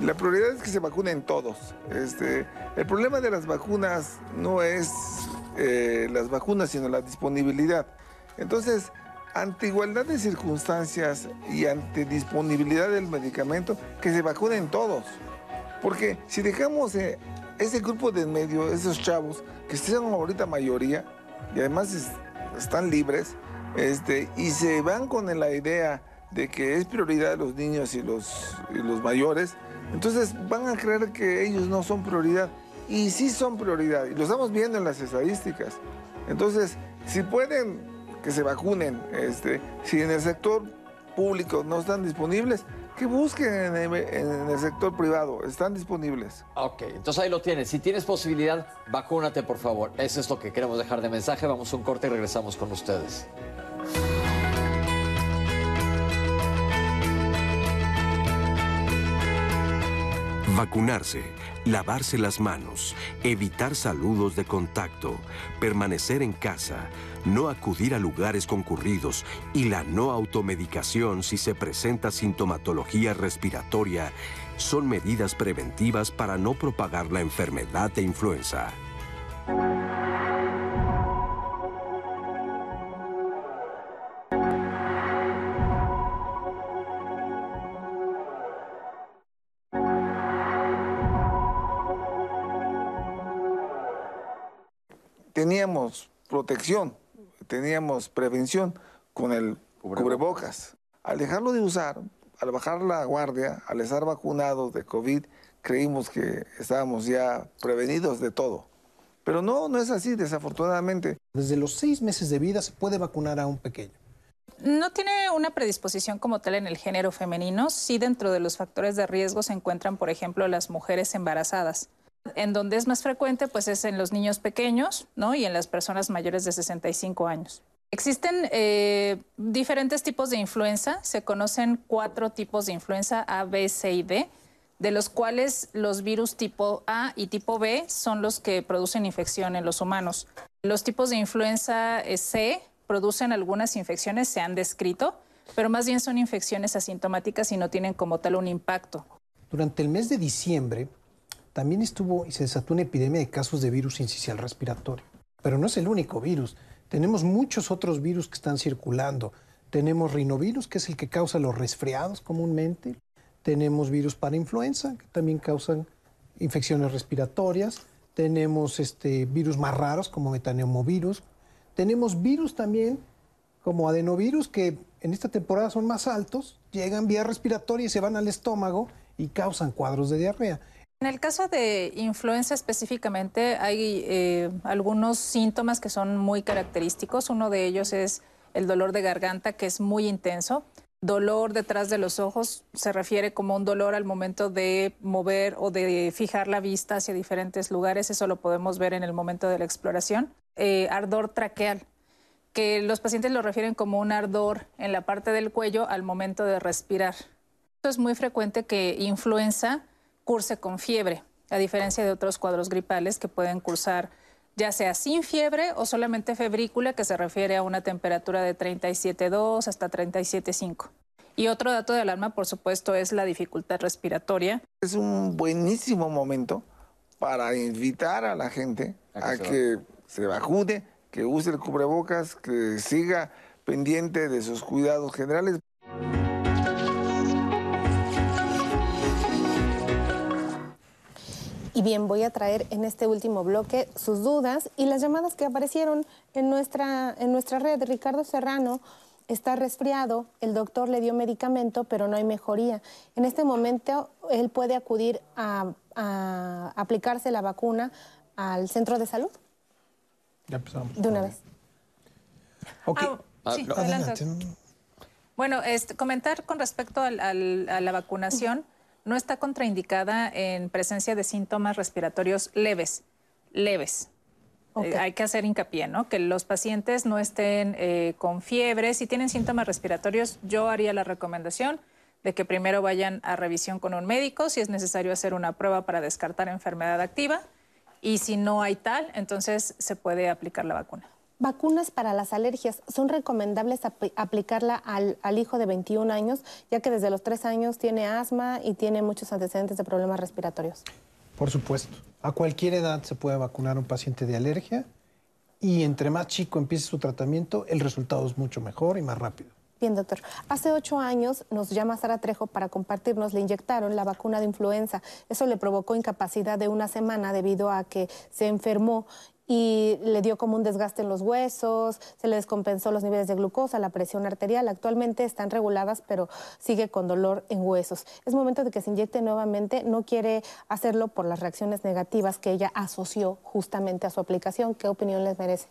La prioridad es que se vacunen todos. Este, el problema de las vacunas no es eh, las vacunas, sino la disponibilidad. Entonces, ante igualdad de circunstancias y ante disponibilidad del medicamento, que se vacunen todos. Porque si dejamos eh, ese grupo de en medio, esos chavos, que son ahorita mayoría, y además están libres, este, y se van con la idea de que es prioridad los niños y los, y los mayores, entonces van a creer que ellos no son prioridad. Y sí son prioridad, y lo estamos viendo en las estadísticas. Entonces, si pueden que se vacunen, este, si en el sector público no están disponibles, que busquen en el, sector privado, están disponibles.
Ok, entonces ahí lo tienes. Si tienes posibilidad, vacúnate, por favor. Eso es lo que queremos dejar de mensaje. Vamos a un corte y regresamos con ustedes.
Vacunarse, lavarse las manos, evitar saludos de contacto, permanecer en casa, no acudir a lugares concurridos y la no automedicación si se presenta sintomatología respiratoria son medidas preventivas para no propagar la enfermedad de influenza.
teníamos protección, teníamos prevención con el cubrebocas. Al dejarlo de usar, al bajar la guardia, al estar vacunados de COVID, creímos que estábamos ya prevenidos de todo. Pero no, no es así, desafortunadamente.
Desde los seis meses de vida se puede vacunar a un pequeño.
No tiene una predisposición como tal en el género femenino. Sí, dentro de los factores de riesgo se encuentran, por ejemplo, las mujeres embarazadas. En donde es más frecuente, pues es en los niños pequeños, ¿no? Y en las personas mayores de 65 años. Existen eh, diferentes tipos de influenza. Se conocen cuatro tipos de influenza A, B, C y D, de los cuales los virus tipo A y tipo B son los que producen infección en los humanos. Los tipos de influenza eh, C producen algunas infecciones, se han descrito, pero más bien son infecciones asintomáticas y no tienen como tal un impacto.
Durante el mes de diciembre, también estuvo y se desató una epidemia de casos de virus incisional respiratorio. Pero no es el único virus. Tenemos muchos otros virus que están circulando. Tenemos rinovirus, que es el que causa los resfriados comúnmente. Tenemos virus para influenza, que también causan infecciones respiratorias. Tenemos este, virus más raros, como metaneumovirus. Tenemos virus también, como adenovirus, que en esta temporada son más altos, llegan vía respiratoria y se van al estómago y causan cuadros de diarrea.
En el caso de influenza específicamente hay eh, algunos síntomas que son muy característicos. Uno de ellos es el dolor de garganta que es muy intenso. Dolor detrás de los ojos se refiere como un dolor al momento de mover o de fijar la vista hacia diferentes lugares. Eso lo podemos ver en el momento de la exploración. Eh, ardor traqueal, que los pacientes lo refieren como un ardor en la parte del cuello al momento de respirar. Esto es muy frecuente que influenza curse con fiebre, a diferencia de otros cuadros gripales que pueden cursar ya sea sin fiebre o solamente febrícula, que se refiere a una temperatura de 37.2 hasta 37.5. Y otro dato de alarma, por supuesto, es la dificultad respiratoria.
Es un buenísimo momento para invitar a la gente a, que se vacune, que use el cubrebocas, que siga pendiente de sus cuidados generales.
Y bien, voy a traer en este último bloque sus dudas y las llamadas que aparecieron en nuestra, en nuestra red. Ricardo Serrano está resfriado, el doctor le dio medicamento, pero no hay mejoría. En este momento, él puede acudir a, aplicarse la vacuna al centro de salud.
Ya empezamos.
De una vez.
Ok. Ah, sí, ah, adelante. Bueno, este, comentar con respecto a la vacunación no está contraindicada en presencia de síntomas respiratorios leves, leves. Eh, hay que hacer hincapié, ¿no? Que los pacientes no estén eh, con fiebre. Si tienen síntomas respiratorios, yo haría la recomendación de que primero vayan a revisión con un médico, si es necesario hacer una prueba para descartar enfermedad activa. Y si no hay tal, entonces se puede aplicar la vacuna.
Vacunas para las alergias, ¿son recomendables aplicarla al, hijo de 21 años, ya que desde los 3 años tiene asma y tiene muchos antecedentes de problemas respiratorios?
Por supuesto. A cualquier edad se puede vacunar un paciente de alergia y entre más chico empiece su tratamiento, el resultado es mucho mejor y más rápido.
Bien, doctor. Hace ocho años nos llama Sara Trejo para compartirnos, le inyectaron la vacuna de influenza. Eso le provocó incapacidad de una semana debido a que se enfermó y le dio como un desgaste en los huesos, se le descompensó los niveles de glucosa, la presión arterial. Actualmente están reguladas, pero sigue con dolor en huesos. Es momento de que se inyecte nuevamente. No quiere hacerlo por las reacciones negativas que ella asoció justamente a su aplicación. ¿Qué opinión les merece?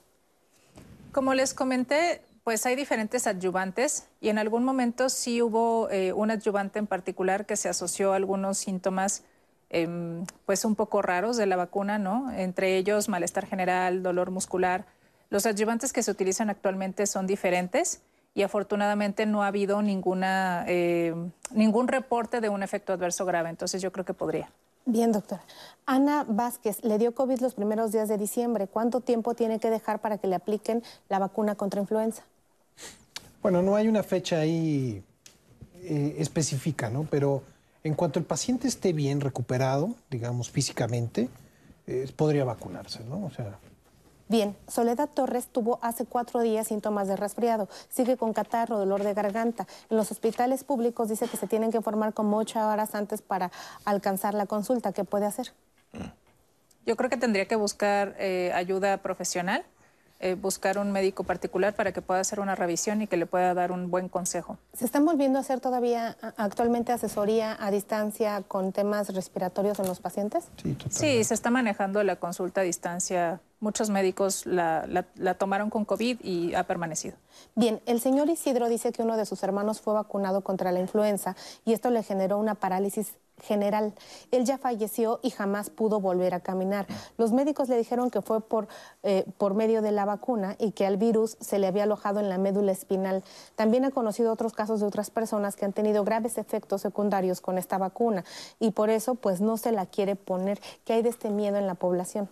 Como les comenté, pues hay diferentes adyuvantes y en algún momento sí hubo eh, un adyuvante en particular que se asoció a algunos síntomas Em, pues un poco raros de la vacuna, ¿no? Entre ellos malestar general, dolor muscular. Los adyuvantes que se utilizan actualmente son diferentes y afortunadamente no ha habido ninguna, em, ningún reporte de un efecto adverso grave, entonces yo creo que podría.
Bien, doctora. Ana Vázquez le dio COVID los primeros días de diciembre. ¿Cuánto tiempo tiene que dejar para que le apliquen la vacuna contra influenza?
Bueno, no hay una fecha ahí eh, específica, ¿no? Pero en cuanto el paciente esté bien recuperado, digamos físicamente, eh, podría vacunarse, ¿no? O sea.
Bien, Soledad Torres tuvo hace cuatro días síntomas de resfriado. Sigue con catarro, dolor de garganta. En los hospitales públicos dice que se tienen que formar como ocho horas antes para alcanzar la consulta. ¿Qué puede hacer?
Yo creo que tendría que buscar eh, ayuda profesional eh, buscar un médico particular para que pueda hacer una revisión y que le pueda dar un buen consejo.
¿Se están volviendo a hacer todavía actualmente asesoría a distancia con temas respiratorios en los pacientes?
Sí, sí se está manejando la consulta a distancia. Muchos médicos la, la tomaron con COVID y ha permanecido.
Bien, el señor Isidro dice que uno de sus hermanos fue vacunado contra la influenza y esto le generó una parálisis general. Él ya falleció y jamás pudo volver a caminar. Los médicos le dijeron que fue por, eh, por medio de la vacuna y que al virus se le había alojado en la médula espinal. También ha conocido otros casos de otras personas que han tenido graves efectos secundarios con esta vacuna y por eso pues no se la quiere poner. ¿Qué hay de este miedo en la población?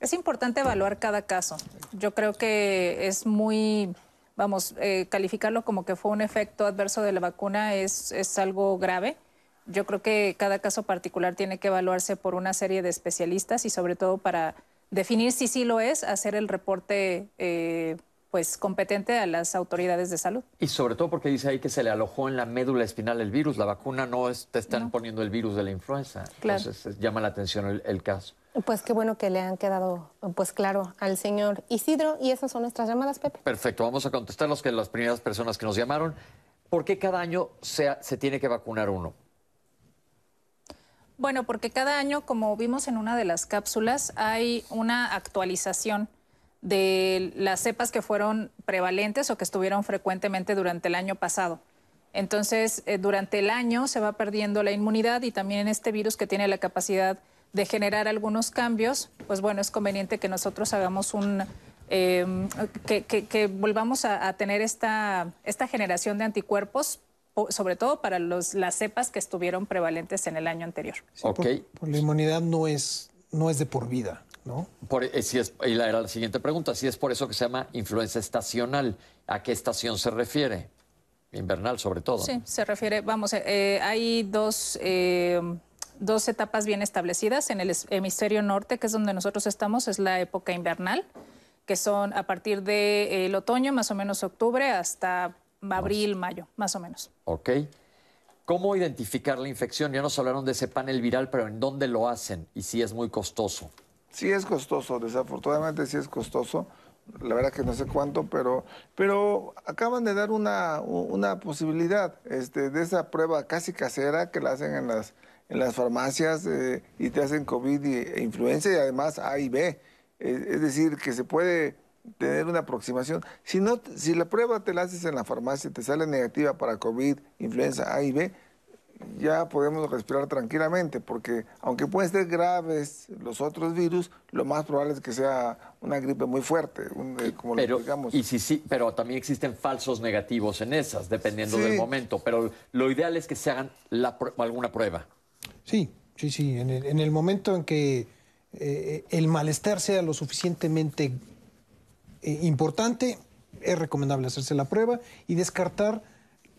Es importante evaluar cada caso. Yo creo que es muy vamos, eh, calificarlo como que fue un efecto adverso de la vacuna es, es algo grave. Yo creo que cada caso particular tiene que evaluarse por una serie de especialistas y sobre todo para definir si sí lo es, hacer el reporte eh, pues competente a las autoridades de salud.
Y sobre todo porque dice ahí que se le alojó en la médula espinal el virus. La vacuna no es, te están poniendo el virus de la influenza. Entonces llama la atención el, caso.
Pues qué bueno que le han quedado pues claro al señor Isidro y esas son nuestras llamadas, Pepe.
Perfecto, vamos a contestar los que las primeras personas que nos llamaron. ¿Por qué cada año se, se tiene que vacunar uno?
Bueno, porque cada año, como vimos en una de las cápsulas, hay una actualización de las cepas que fueron prevalentes o que estuvieron frecuentemente durante el año pasado. Entonces, eh, durante el año se va perdiendo la inmunidad y también este virus que tiene la capacidad de generar algunos cambios, pues bueno, es conveniente que nosotros hagamos un, em, que, volvamos a, a, tener esta, esta generación de anticuerpos sobre todo para los, las cepas que estuvieron prevalentes en el año anterior.
ok. Por, la inmunidad no es, no es de por vida, ¿no?
Por, eh, si es, y la, era la siguiente pregunta, si es por eso que se llama influenza estacional, ¿a qué estación se refiere? Invernal sobre todo.
Sí, se refiere, vamos, eh, eh, hay dos, dos etapas bien establecidas. En el hemisferio norte, que es donde nosotros estamos, es la época invernal, que son a partir del otoño, más o menos octubre, hasta abril, mayo, más o menos.
Ok. ¿Cómo identificar la infección? Ya nos hablaron de ese panel viral, pero ¿en dónde lo hacen y si es muy costoso?
Sí es costoso, desafortunadamente sí es costoso. La verdad que no sé cuánto, pero, pero acaban de dar una, una posibilidad este, de esa prueba casi casera que la hacen en las, en las farmacias eh, y te hacen COVID e influenza y además A y B. es decir, que se puede tener una aproximación. Si, no, si la prueba te la haces en la farmacia y te sale negativa para COVID, influenza A y B, ya podemos respirar tranquilamente, porque aunque pueden ser graves los otros virus, lo más probable es que sea una gripe muy fuerte, eh, como
pero,
lo digamos.
Y sí, sí, pero también existen falsos negativos en esas, dependiendo del momento. Pero lo ideal es que se hagan alguna prueba.
Sí, sí, sí. En el, momento en que eh, el malestar sea lo suficientemente eh, importante, es recomendable hacerse la prueba y descartar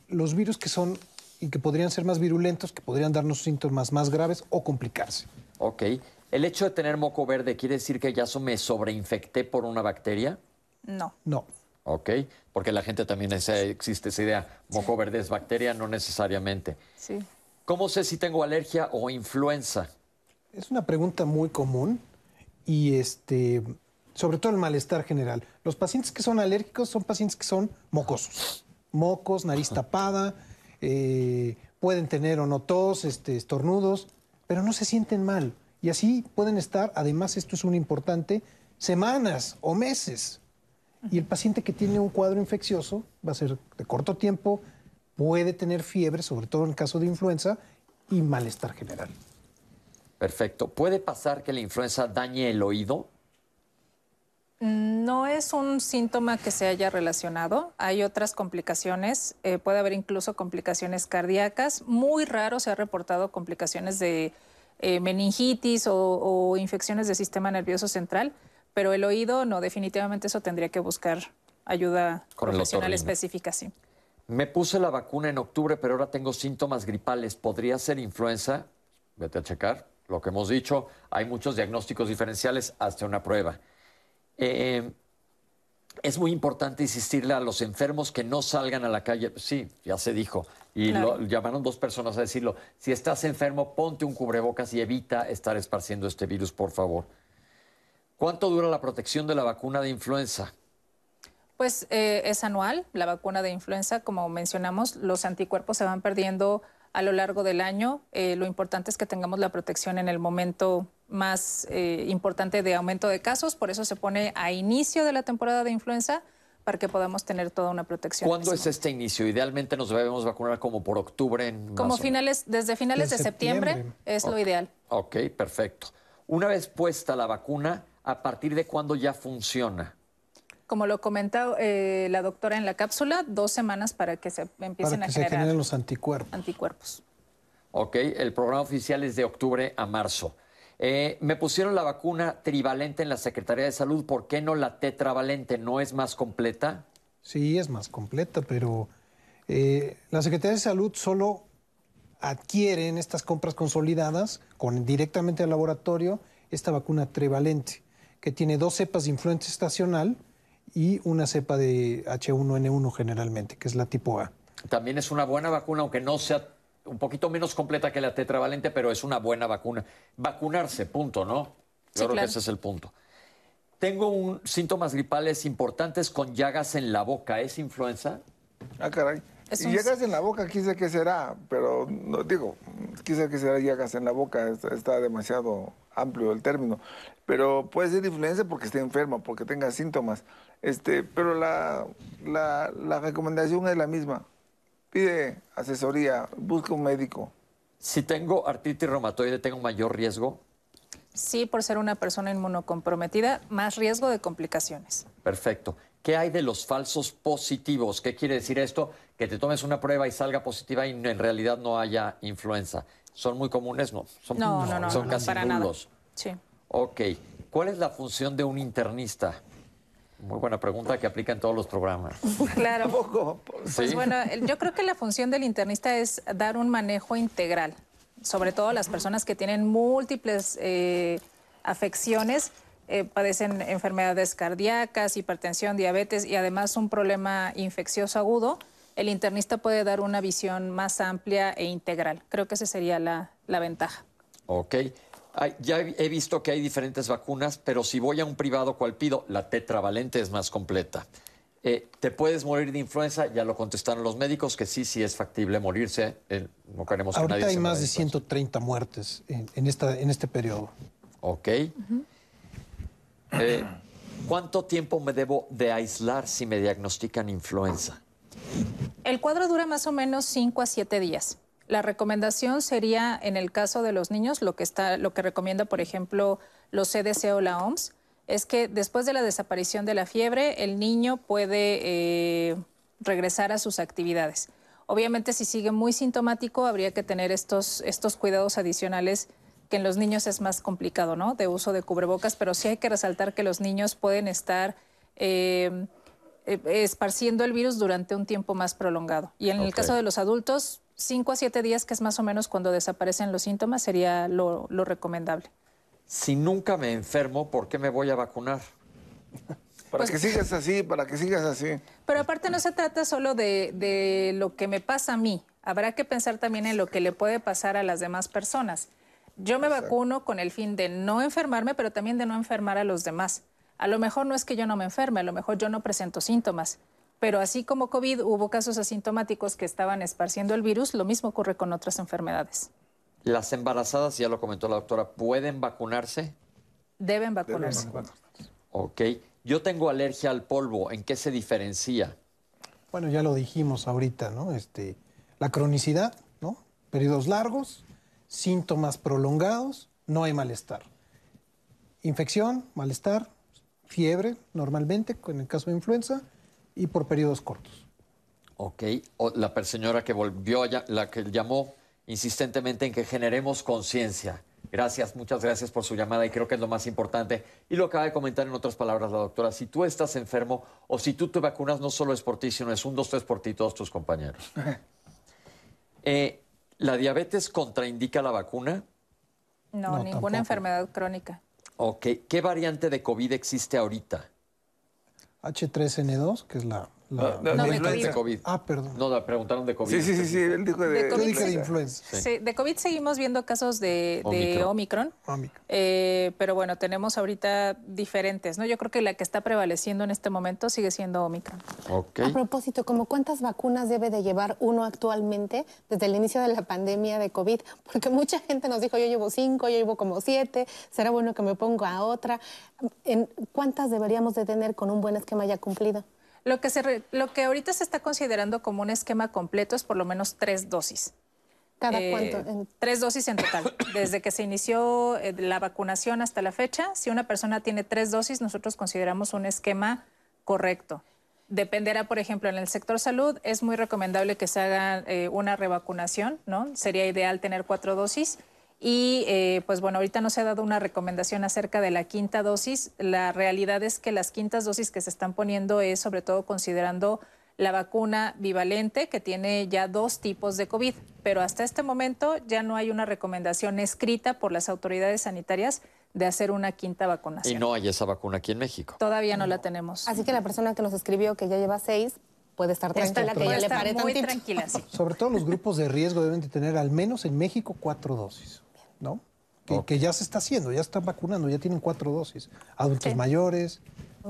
los virus que son y que podrían ser más virulentos, que podrían darnos síntomas más graves o complicarse.
Ok. ¿El hecho de tener moco verde quiere decir que ya me sobreinfecté por una bacteria?
No.
No.
Ok, porque la gente también esa- existe esa idea, moco verde es bacteria, no necesariamente.
Sí.
¿Cómo sé si tengo alergia o influenza?
Es una pregunta muy común y este, sobre todo el malestar general. Los pacientes que son alérgicos son pacientes que son mocosos. Mocos, nariz tapada, eh, pueden tener o no tos, este, estornudos, pero no se sienten mal. Y así pueden estar, además esto es un importante, semanas o meses. Y el paciente que tiene un cuadro infeccioso va a ser de corto tiempo, puede tener fiebre, sobre todo en caso de influenza, y malestar general.
Perfecto. ¿Puede pasar que la influenza dañe el oído?
No es un síntoma que se haya relacionado. Hay otras complicaciones. eh, puede haber incluso complicaciones cardíacas. Muy raro se ha reportado complicaciones de eh, meningitis o, o infecciones del sistema nervioso central. Pero el oído, no, definitivamente eso tendría que buscar ayuda
Con
profesional específica, sí.
Me puse la vacuna en octubre, pero ahora tengo síntomas gripales. ¿Podría ser influenza? Vete a checar. Lo que hemos dicho, hay muchos diagnósticos diferenciales hasta una prueba. Eh, es muy importante insistirle a los enfermos que no salgan a la calle. Sí, ya se dijo. Y
Claro.
lo- llamaron dos personas a decirlo. Si estás enfermo, ponte un cubrebocas y evita estar esparciendo este virus, por favor. ¿Cuánto dura la protección de la vacuna de influenza?
Pues eh, es anual, la vacuna de influenza, como mencionamos, los anticuerpos se van perdiendo a lo largo del año. Eh, lo importante es que tengamos la protección en el momento más eh, importante de aumento de casos, por eso se pone a inicio de la temporada de influenza para que podamos tener toda una protección.
¿Cuándo es este inicio? Idealmente nos debemos vacunar como por octubre. En.
Como finales, desde finales
De
de septiembre,
septiembre.
es lo ideal.
Ok, perfecto. Una vez puesta la vacuna, ¿a partir de cuándo ya funciona?
Como lo comentó eh, la doctora en la cápsula, dos semanas para que se empiecen
para que
a
se
generar
generen los anticuerpos.
anticuerpos.
Ok, el programa oficial es de octubre a marzo. Eh, me pusieron la vacuna trivalente en la Secretaría de Salud. ¿Por qué no la tetravalente? ¿No es más completa?
Sí, es más completa, pero eh, la Secretaría de Salud solo adquiere en estas compras consolidadas con, directamente al laboratorio esta vacuna trivalente, que tiene dos cepas de influenza estacional y una cepa de H1N1 generalmente, que es la tipo A.
También es una buena vacuna, aunque no sea un poquito menos completa que la tetravalente, pero es una buena vacuna. Vacunarse, punto, ¿no? Yo
Sí,
creo
claro.
que ese es el punto. Tengo un, síntomas gripales importantes con llagas en la boca. ¿Es influenza?
Ah, caray. Y
un-
llagas en la boca, quise que será, pero no digo, quise que será llagas en la boca, está, está demasiado amplio el término. Pero puede ser influenza porque esté enferma, porque tenga síntomas. Este, pero la, la, la recomendación es la misma. Pide asesoría, busca un médico.
Si tengo artritis reumatoide, ¿tengo mayor riesgo?
Sí, por ser una persona inmunocomprometida, más riesgo de complicaciones.
Perfecto. ¿Qué hay de los falsos positivos? ¿Qué quiere decir esto? Que te tomes una prueba y salga positiva y en realidad no haya influenza. ¿Son muy comunes? No. Son,
No, no, no,
son
no,
casi
para nada.
nulos.
Sí.
Ok. ¿Cuál es la función de un internista? Muy buena pregunta que aplica en todos los programas.
Claro.
Poco.
Pues
¿Sí?
bueno, yo creo que la función del internista es dar un manejo integral, sobre todo las personas que tienen múltiples eh, afecciones, eh, padecen enfermedades cardíacas, hipertensión, diabetes y además un problema infeccioso agudo. El internista puede dar una visión más amplia e integral. Creo que esa sería la, la ventaja.
Ok. Ay, ya he visto que hay diferentes vacunas, pero si voy a un privado, ¿cuál pido? La tetravalente es más completa. Eh, ¿Te puedes morir de influenza? Ya lo contestaron los médicos, que sí, sí es factible morirse. Eh, no queremos que
Ahorita
nadie
hay
se
más de
influenza.
130 muertes en, en esta, en este periodo.
Ok. Eh, ¿Cuánto tiempo me debo de aislar si me diagnostican influenza?
El cuadro dura más o menos 5 a 7 días. La recomendación sería, en el caso de los niños, lo que, está, lo que recomienda, por ejemplo, los CDC o la OMS, es que después de la desaparición de la fiebre, el niño puede eh, regresar a sus actividades. Obviamente, si sigue muy sintomático, habría que tener estos, estos cuidados adicionales que en los niños es más complicado, ¿no? De uso de cubrebocas, pero sí hay que resaltar que los niños pueden estar eh, eh, esparciendo el virus durante un tiempo más prolongado. Y en el caso de los adultos, 5 a 7 días, que es más o menos cuando desaparecen los síntomas, sería lo, lo recomendable.
si nunca me enfermo, ¿por qué me voy a vacunar?
Para
Pues
que sigas así, para que sigas así.
Pero aparte no se trata solo de, de lo que me pasa a mí. Habrá que pensar también en lo que le puede pasar a las demás personas. Yo me vacuno con el fin de no enfermarme, pero también de no enfermar a los demás. A lo mejor no es que yo no me enferme, a lo mejor yo no presento síntomas. Pero así como COVID hubo casos asintomáticos que estaban esparciendo el virus, lo mismo ocurre con otras enfermedades.
Las embarazadas, ya lo comentó la doctora, ¿pueden vacunarse?
Deben vacunarse.
Ok. Yo tengo alergia al polvo. ¿En qué se diferencia?
Bueno, ya lo dijimos ahorita, ¿no? Este, la cronicidad, ¿no? Periodos largos, síntomas prolongados, no hay malestar. Infección, malestar, fiebre, normalmente, en el caso de influenza, y por periodos cortos.
Ok. O la señora que volvió, la que llamó insistentemente en que generemos conciencia. Gracias, muchas gracias por su llamada y creo que es lo más importante. Y lo acaba de comentar en otras palabras la doctora, si tú estás enfermo o si tú te vacunas, no solo es por ti, sino es un, dos, tres por ti y todos tus compañeros. Eh, ¿La diabetes contraindica la vacuna?
No,
No,
ninguna
tampoco.
enfermedad crónica.
Ok. ¿Qué variante de COVID existe ahorita?
H3N2, que es la... la-
No,
No,
de
de
COVID.
Ah, perdón.
No, la preguntaron de COVID.
Sí, sí, sí, sí, él dijo de...
De
Yo
COVID
dije de influenza.
Sí, de COVID seguimos viendo casos de de
Omicron.
Omicron.
Omicron.
Eh, pero bueno, tenemos ahorita diferentes, ¿no? Yo creo que la que está prevaleciendo en este momento sigue siendo Omicron.
Ok.
A propósito, ¿como cuántas vacunas debe de llevar uno actualmente desde el inicio de la pandemia de COVID? Porque mucha gente nos dijo, yo llevo cinco, yo llevo como siete, será bueno que me ponga a otra. ¿En ¿Cuántas deberíamos de tener con un buen esquema ya cumplido?
Lo que, se re- lo que ahorita se está considerando como un esquema completo es por lo menos tres dosis.
¿Cada
Eh,
cuánto? En-
Tres dosis en total. Desde que se inició eh, la vacunación hasta la fecha, si una persona tiene tres dosis, nosotros consideramos un esquema correcto. Dependerá, por ejemplo, en el sector salud, es muy recomendable que se haga eh, una revacunación, ¿no? Sería ideal tener cuatro dosis. Y eh, pues bueno, ahorita no se ha dado una recomendación acerca de la quinta dosis. La realidad es que las quintas dosis que se están poniendo es sobre todo considerando la vacuna bivalente, que tiene ya dos tipos de COVID. Pero hasta este momento ya no hay una recomendación escrita por las autoridades sanitarias de hacer una quinta
Y
vacunación.
no hay esa vacuna aquí en México.
Todavía no la tenemos.
Así que la persona que nos escribió que ya lleva seis puede estar tranquila, que ya le pare
muy tranquila, sí.
Sobre todo los grupos de riesgo deben de tener al menos en México cuatro dosis, ¿no? Que, que ya se está haciendo, ya están vacunando, ya tienen cuatro dosis. Adultos
Sí.
mayores,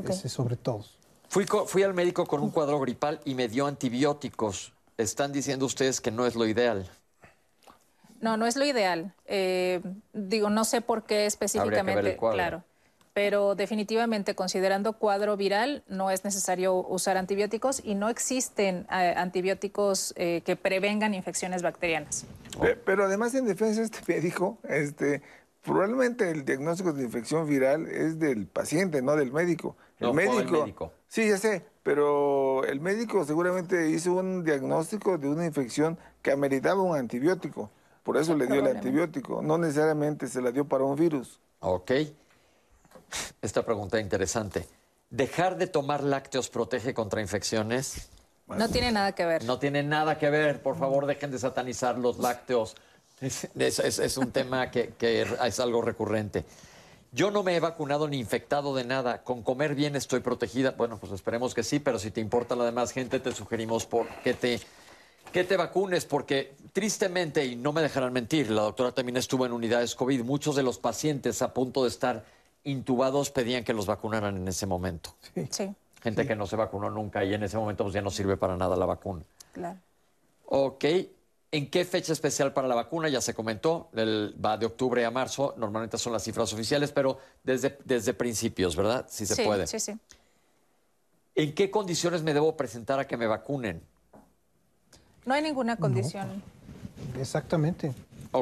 ese, sobre todo.
Fui, al médico con un cuadro gripal y me dio antibióticos. Están diciendo ustedes que no es lo ideal.
No, no es lo ideal. Eh, digo, no sé por qué específicamente,
el cuadro.
claro. Pero definitivamente, considerando cuadro viral, no es necesario usar antibióticos y no existen eh, antibióticos eh, que prevengan infecciones bacterianas.
Pe- Pero además en defensa de este médico, este, probablemente el diagnóstico de infección viral es del paciente, no del médico. El
No, fue el
médico,
médico.
Sí, ya sé, pero el médico seguramente hizo un diagnóstico de una infección que ameritaba un antibiótico. Por eso le dio el antibiótico. No necesariamente se la dio para un virus.
Ok. Esta pregunta es interesante. ¿Dejar de tomar lácteos protege contra infecciones?
No tiene nada que ver.
No tiene nada que ver. Por favor, dejen de satanizar los lácteos. Es, es- es- es un tema que, que es algo recurrente. Yo no me he vacunado ni infectado de nada. Con comer bien estoy protegida. Bueno, pues esperemos que sí, pero si te importa la demás gente, te sugerimos por que te, que te vacunes, porque tristemente, y no me dejarán mentir, la doctora también estuvo en unidades COVID. Muchos de los pacientes a punto de estar intubados pedían que los vacunaran en ese momento.
Sí,
Gente que no se vacunó nunca y en ese momento pues, ya no sirve para nada la vacuna.
claro.
Ok. ¿En qué fecha especial para la vacuna? Ya se comentó, el- va de octubre a marzo, normalmente son las cifras oficiales, pero desde, desde principios, ¿verdad? Si se
sí,
puede.
sí, sí.
¿En qué condiciones me debo presentar a que me vacunen?
No hay ninguna condición.
Exactamente.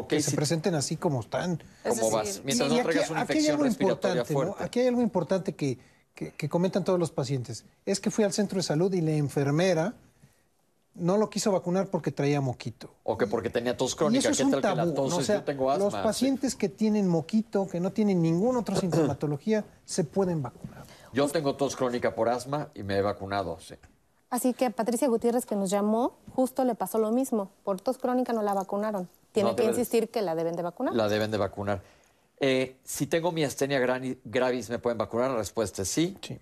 Que
si-
se presenten así como están.
Es
¿Cómo vas? Mientras no
aquí-
traigas una
aquí hay
infección
algo
respiratoria
importante, ¿no?
fuerte.
Aquí hay algo importante que, que- que comentan todos los pacientes. Es que fui al centro de salud y la enfermera no lo quiso vacunar porque traía moquito.
O que porque tenía tos
Y
crónica,
eso es
¿qué
un
tal que la
tabú.
tos
¿no? O sea,
yo tengo asma?
los pacientes que tienen moquito, que no tienen ninguna otra sintomatología, se pueden vacunar.
Yo tengo tos crónica por asma y me he vacunado, sí.
Así que a Patricia Gutiérrez, que nos llamó, justo le pasó lo mismo. Por tos crónica no la vacunaron. Tiene
No,
que
debe
insistir que la deben de vacunar.
La deben de vacunar. Eh, si tengo miastenia gravis, ¿me pueden vacunar? La respuesta es sí.
Sí.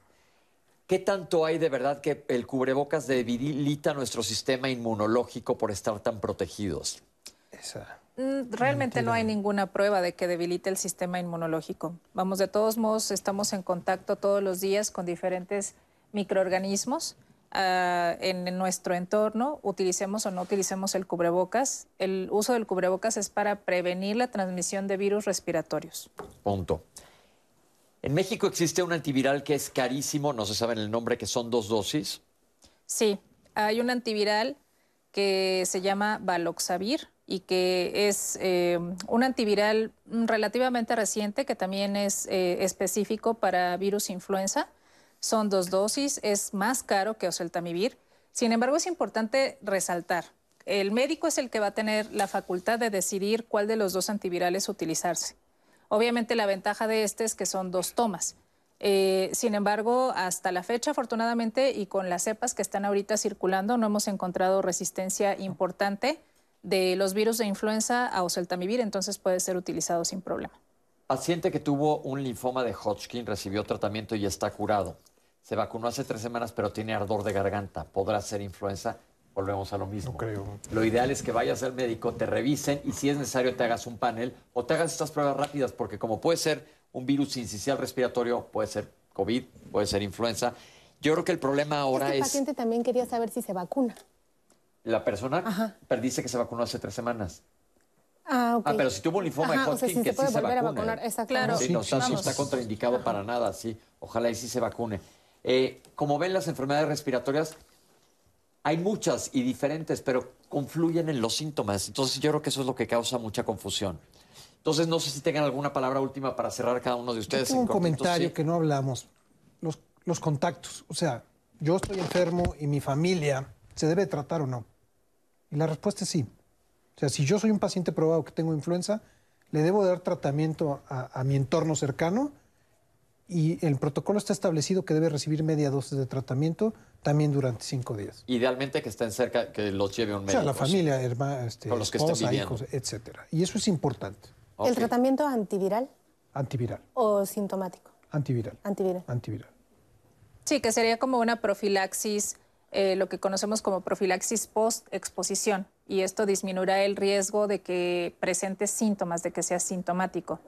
¿Qué tanto hay de verdad que el cubrebocas debilita nuestro sistema inmunológico por estar tan protegidos?
Esa.
Mm, Realmente no hay ninguna prueba de que debilite el sistema inmunológico. Vamos, de todos modos, estamos en contacto todos los días con diferentes microorganismos ah, en nuestro entorno, utilicemos o no utilicemos el cubrebocas. El uso del cubrebocas es para prevenir la transmisión de virus respiratorios.
Punto. En México existe un antiviral que es carísimo, no se sabe el nombre, que son dos dosis.
Sí, hay un antiviral que se llama Baloxavir y que es eh, un antiviral relativamente reciente que también es eh, específico para virus influenza. Son dos dosis, es más caro que oseltamivir. Sin embargo, es importante resaltar, el médico es el que va a tener la facultad de decidir cuál de los dos antivirales utilizarse. Obviamente la ventaja de este es que son dos tomas. Eh, sin embargo, hasta la fecha, afortunadamente, y con las cepas que están ahorita circulando, no hemos encontrado resistencia importante de los virus de influenza a oseltamivir, entonces puede ser utilizado sin problema.
Paciente que tuvo un linfoma de Hodgkin recibió tratamiento y está curado. Se vacunó hace tres semanas, pero tiene ardor de garganta. ¿Podrá ser influenza? Volvemos a lo mismo.
No creo.
Lo ideal es que vayas al médico, te revisen y si es necesario te hagas un panel o te hagas estas pruebas rápidas, porque como puede ser un virus sincicial respiratorio, puede ser COVID, puede ser influenza. Yo creo que el problema ahora
este
es
paciente también quería saber si se vacuna.
la persona
Ajá.
pero dice que se vacunó hace tres semanas.
Ah, ok.
Ah, pero si tuvo un linfoma de
Ajá, o sea,
Hodgkin,
si
que
se puede
sí se
volver a vacunar. Exacto.
Claro.
Sí, no,
sí,
está,
sí,
no está contraindicado para nada, sí. Ojalá y sí se vacune. Eh, como ven, las enfermedades respiratorias hay muchas y diferentes, pero confluyen en los síntomas. Entonces yo creo que eso es lo que causa mucha confusión. Entonces no sé si tengan alguna palabra última para cerrar cada uno de
Yo
ustedes.
tengo
en
un comentario
sí.
que no hablamos. Los, los contactos. O sea, yo estoy enfermo y mi familia, ¿se debe tratar o no? Y la respuesta es sí. O sea, si yo soy un paciente probado que tengo influenza, le debo dar tratamiento a, a mi entorno cercano y el protocolo está establecido que debe recibir media dosis de tratamiento también durante cinco días.
Idealmente que estén cerca, que los lleve un
O
médico.
sea, la familia, hermana, este,
Con los que estén
esposa,
viviendo.
hijos, etcétera. Y eso es importante.
¿El
Ok.
tratamiento antiviral
Antiviral,
o sintomático?
antiviral,
Antiviral.
antiviral.
Sí, que sería como una profilaxis, eh, lo que conocemos como profilaxis post-exposición. Y esto disminuirá el riesgo de que presente síntomas, de que sea sintomático.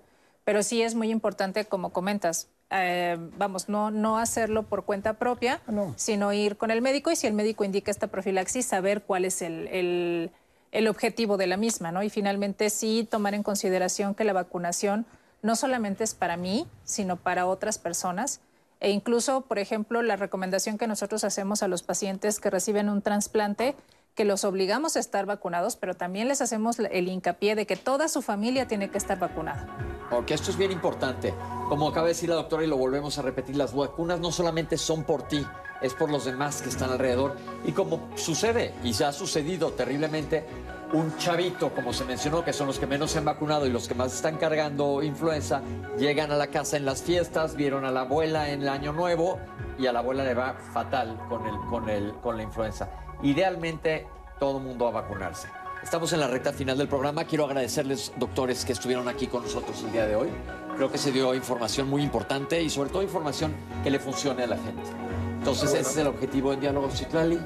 Pero sí es muy importante, como comentas, eh, vamos, no, no hacerlo por cuenta propia,
Ah, no.
sino ir con el médico y si el médico indica esta profilaxis, saber cuál es el, el- el objetivo de la misma, ¿no? Y finalmente sí tomar en consideración que la vacunación no solamente es para mí, sino para otras personas. E incluso, por ejemplo, la recomendación que nosotros hacemos a los pacientes que reciben un trasplante, que los obligamos a estar vacunados, pero también les hacemos el hincapié de que toda su familia tiene que estar vacunada.
Ok, esto es bien importante. Como acaba de decir la doctora y lo volvemos a repetir, las vacunas no solamente son por ti, es por los demás que están alrededor. Y como sucede, y ya ha sucedido terriblemente, un chavito, como se mencionó, que son los que menos se han vacunado y los que más están cargando influenza, llegan a la casa en las fiestas, vieron a la abuela en el año nuevo y a la abuela le va fatal con, el, con, el, con la influenza. Idealmente, todo el mundo a vacunarse. Estamos en la recta final del programa. Quiero agradecerles, doctores, que estuvieron aquí con nosotros el día de hoy. Creo que se dio información muy importante y sobre todo información que le funcione a la gente. Entonces, ese es el objetivo en Diálogo Citlali.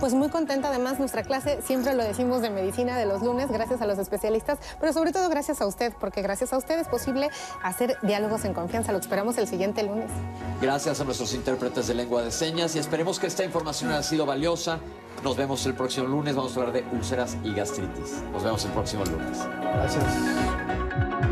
Pues muy contenta además nuestra clase, siempre lo decimos de medicina de los lunes, gracias a los especialistas, pero sobre todo gracias a usted, porque gracias a usted es posible hacer diálogos en confianza. Lo esperamos el siguiente lunes.
Gracias a nuestros intérpretes de lengua de señas y esperemos que esta información haya sido valiosa. Nos vemos el próximo lunes. Vamos a hablar de úlceras y gastritis. Nos vemos el próximo lunes.
Gracias.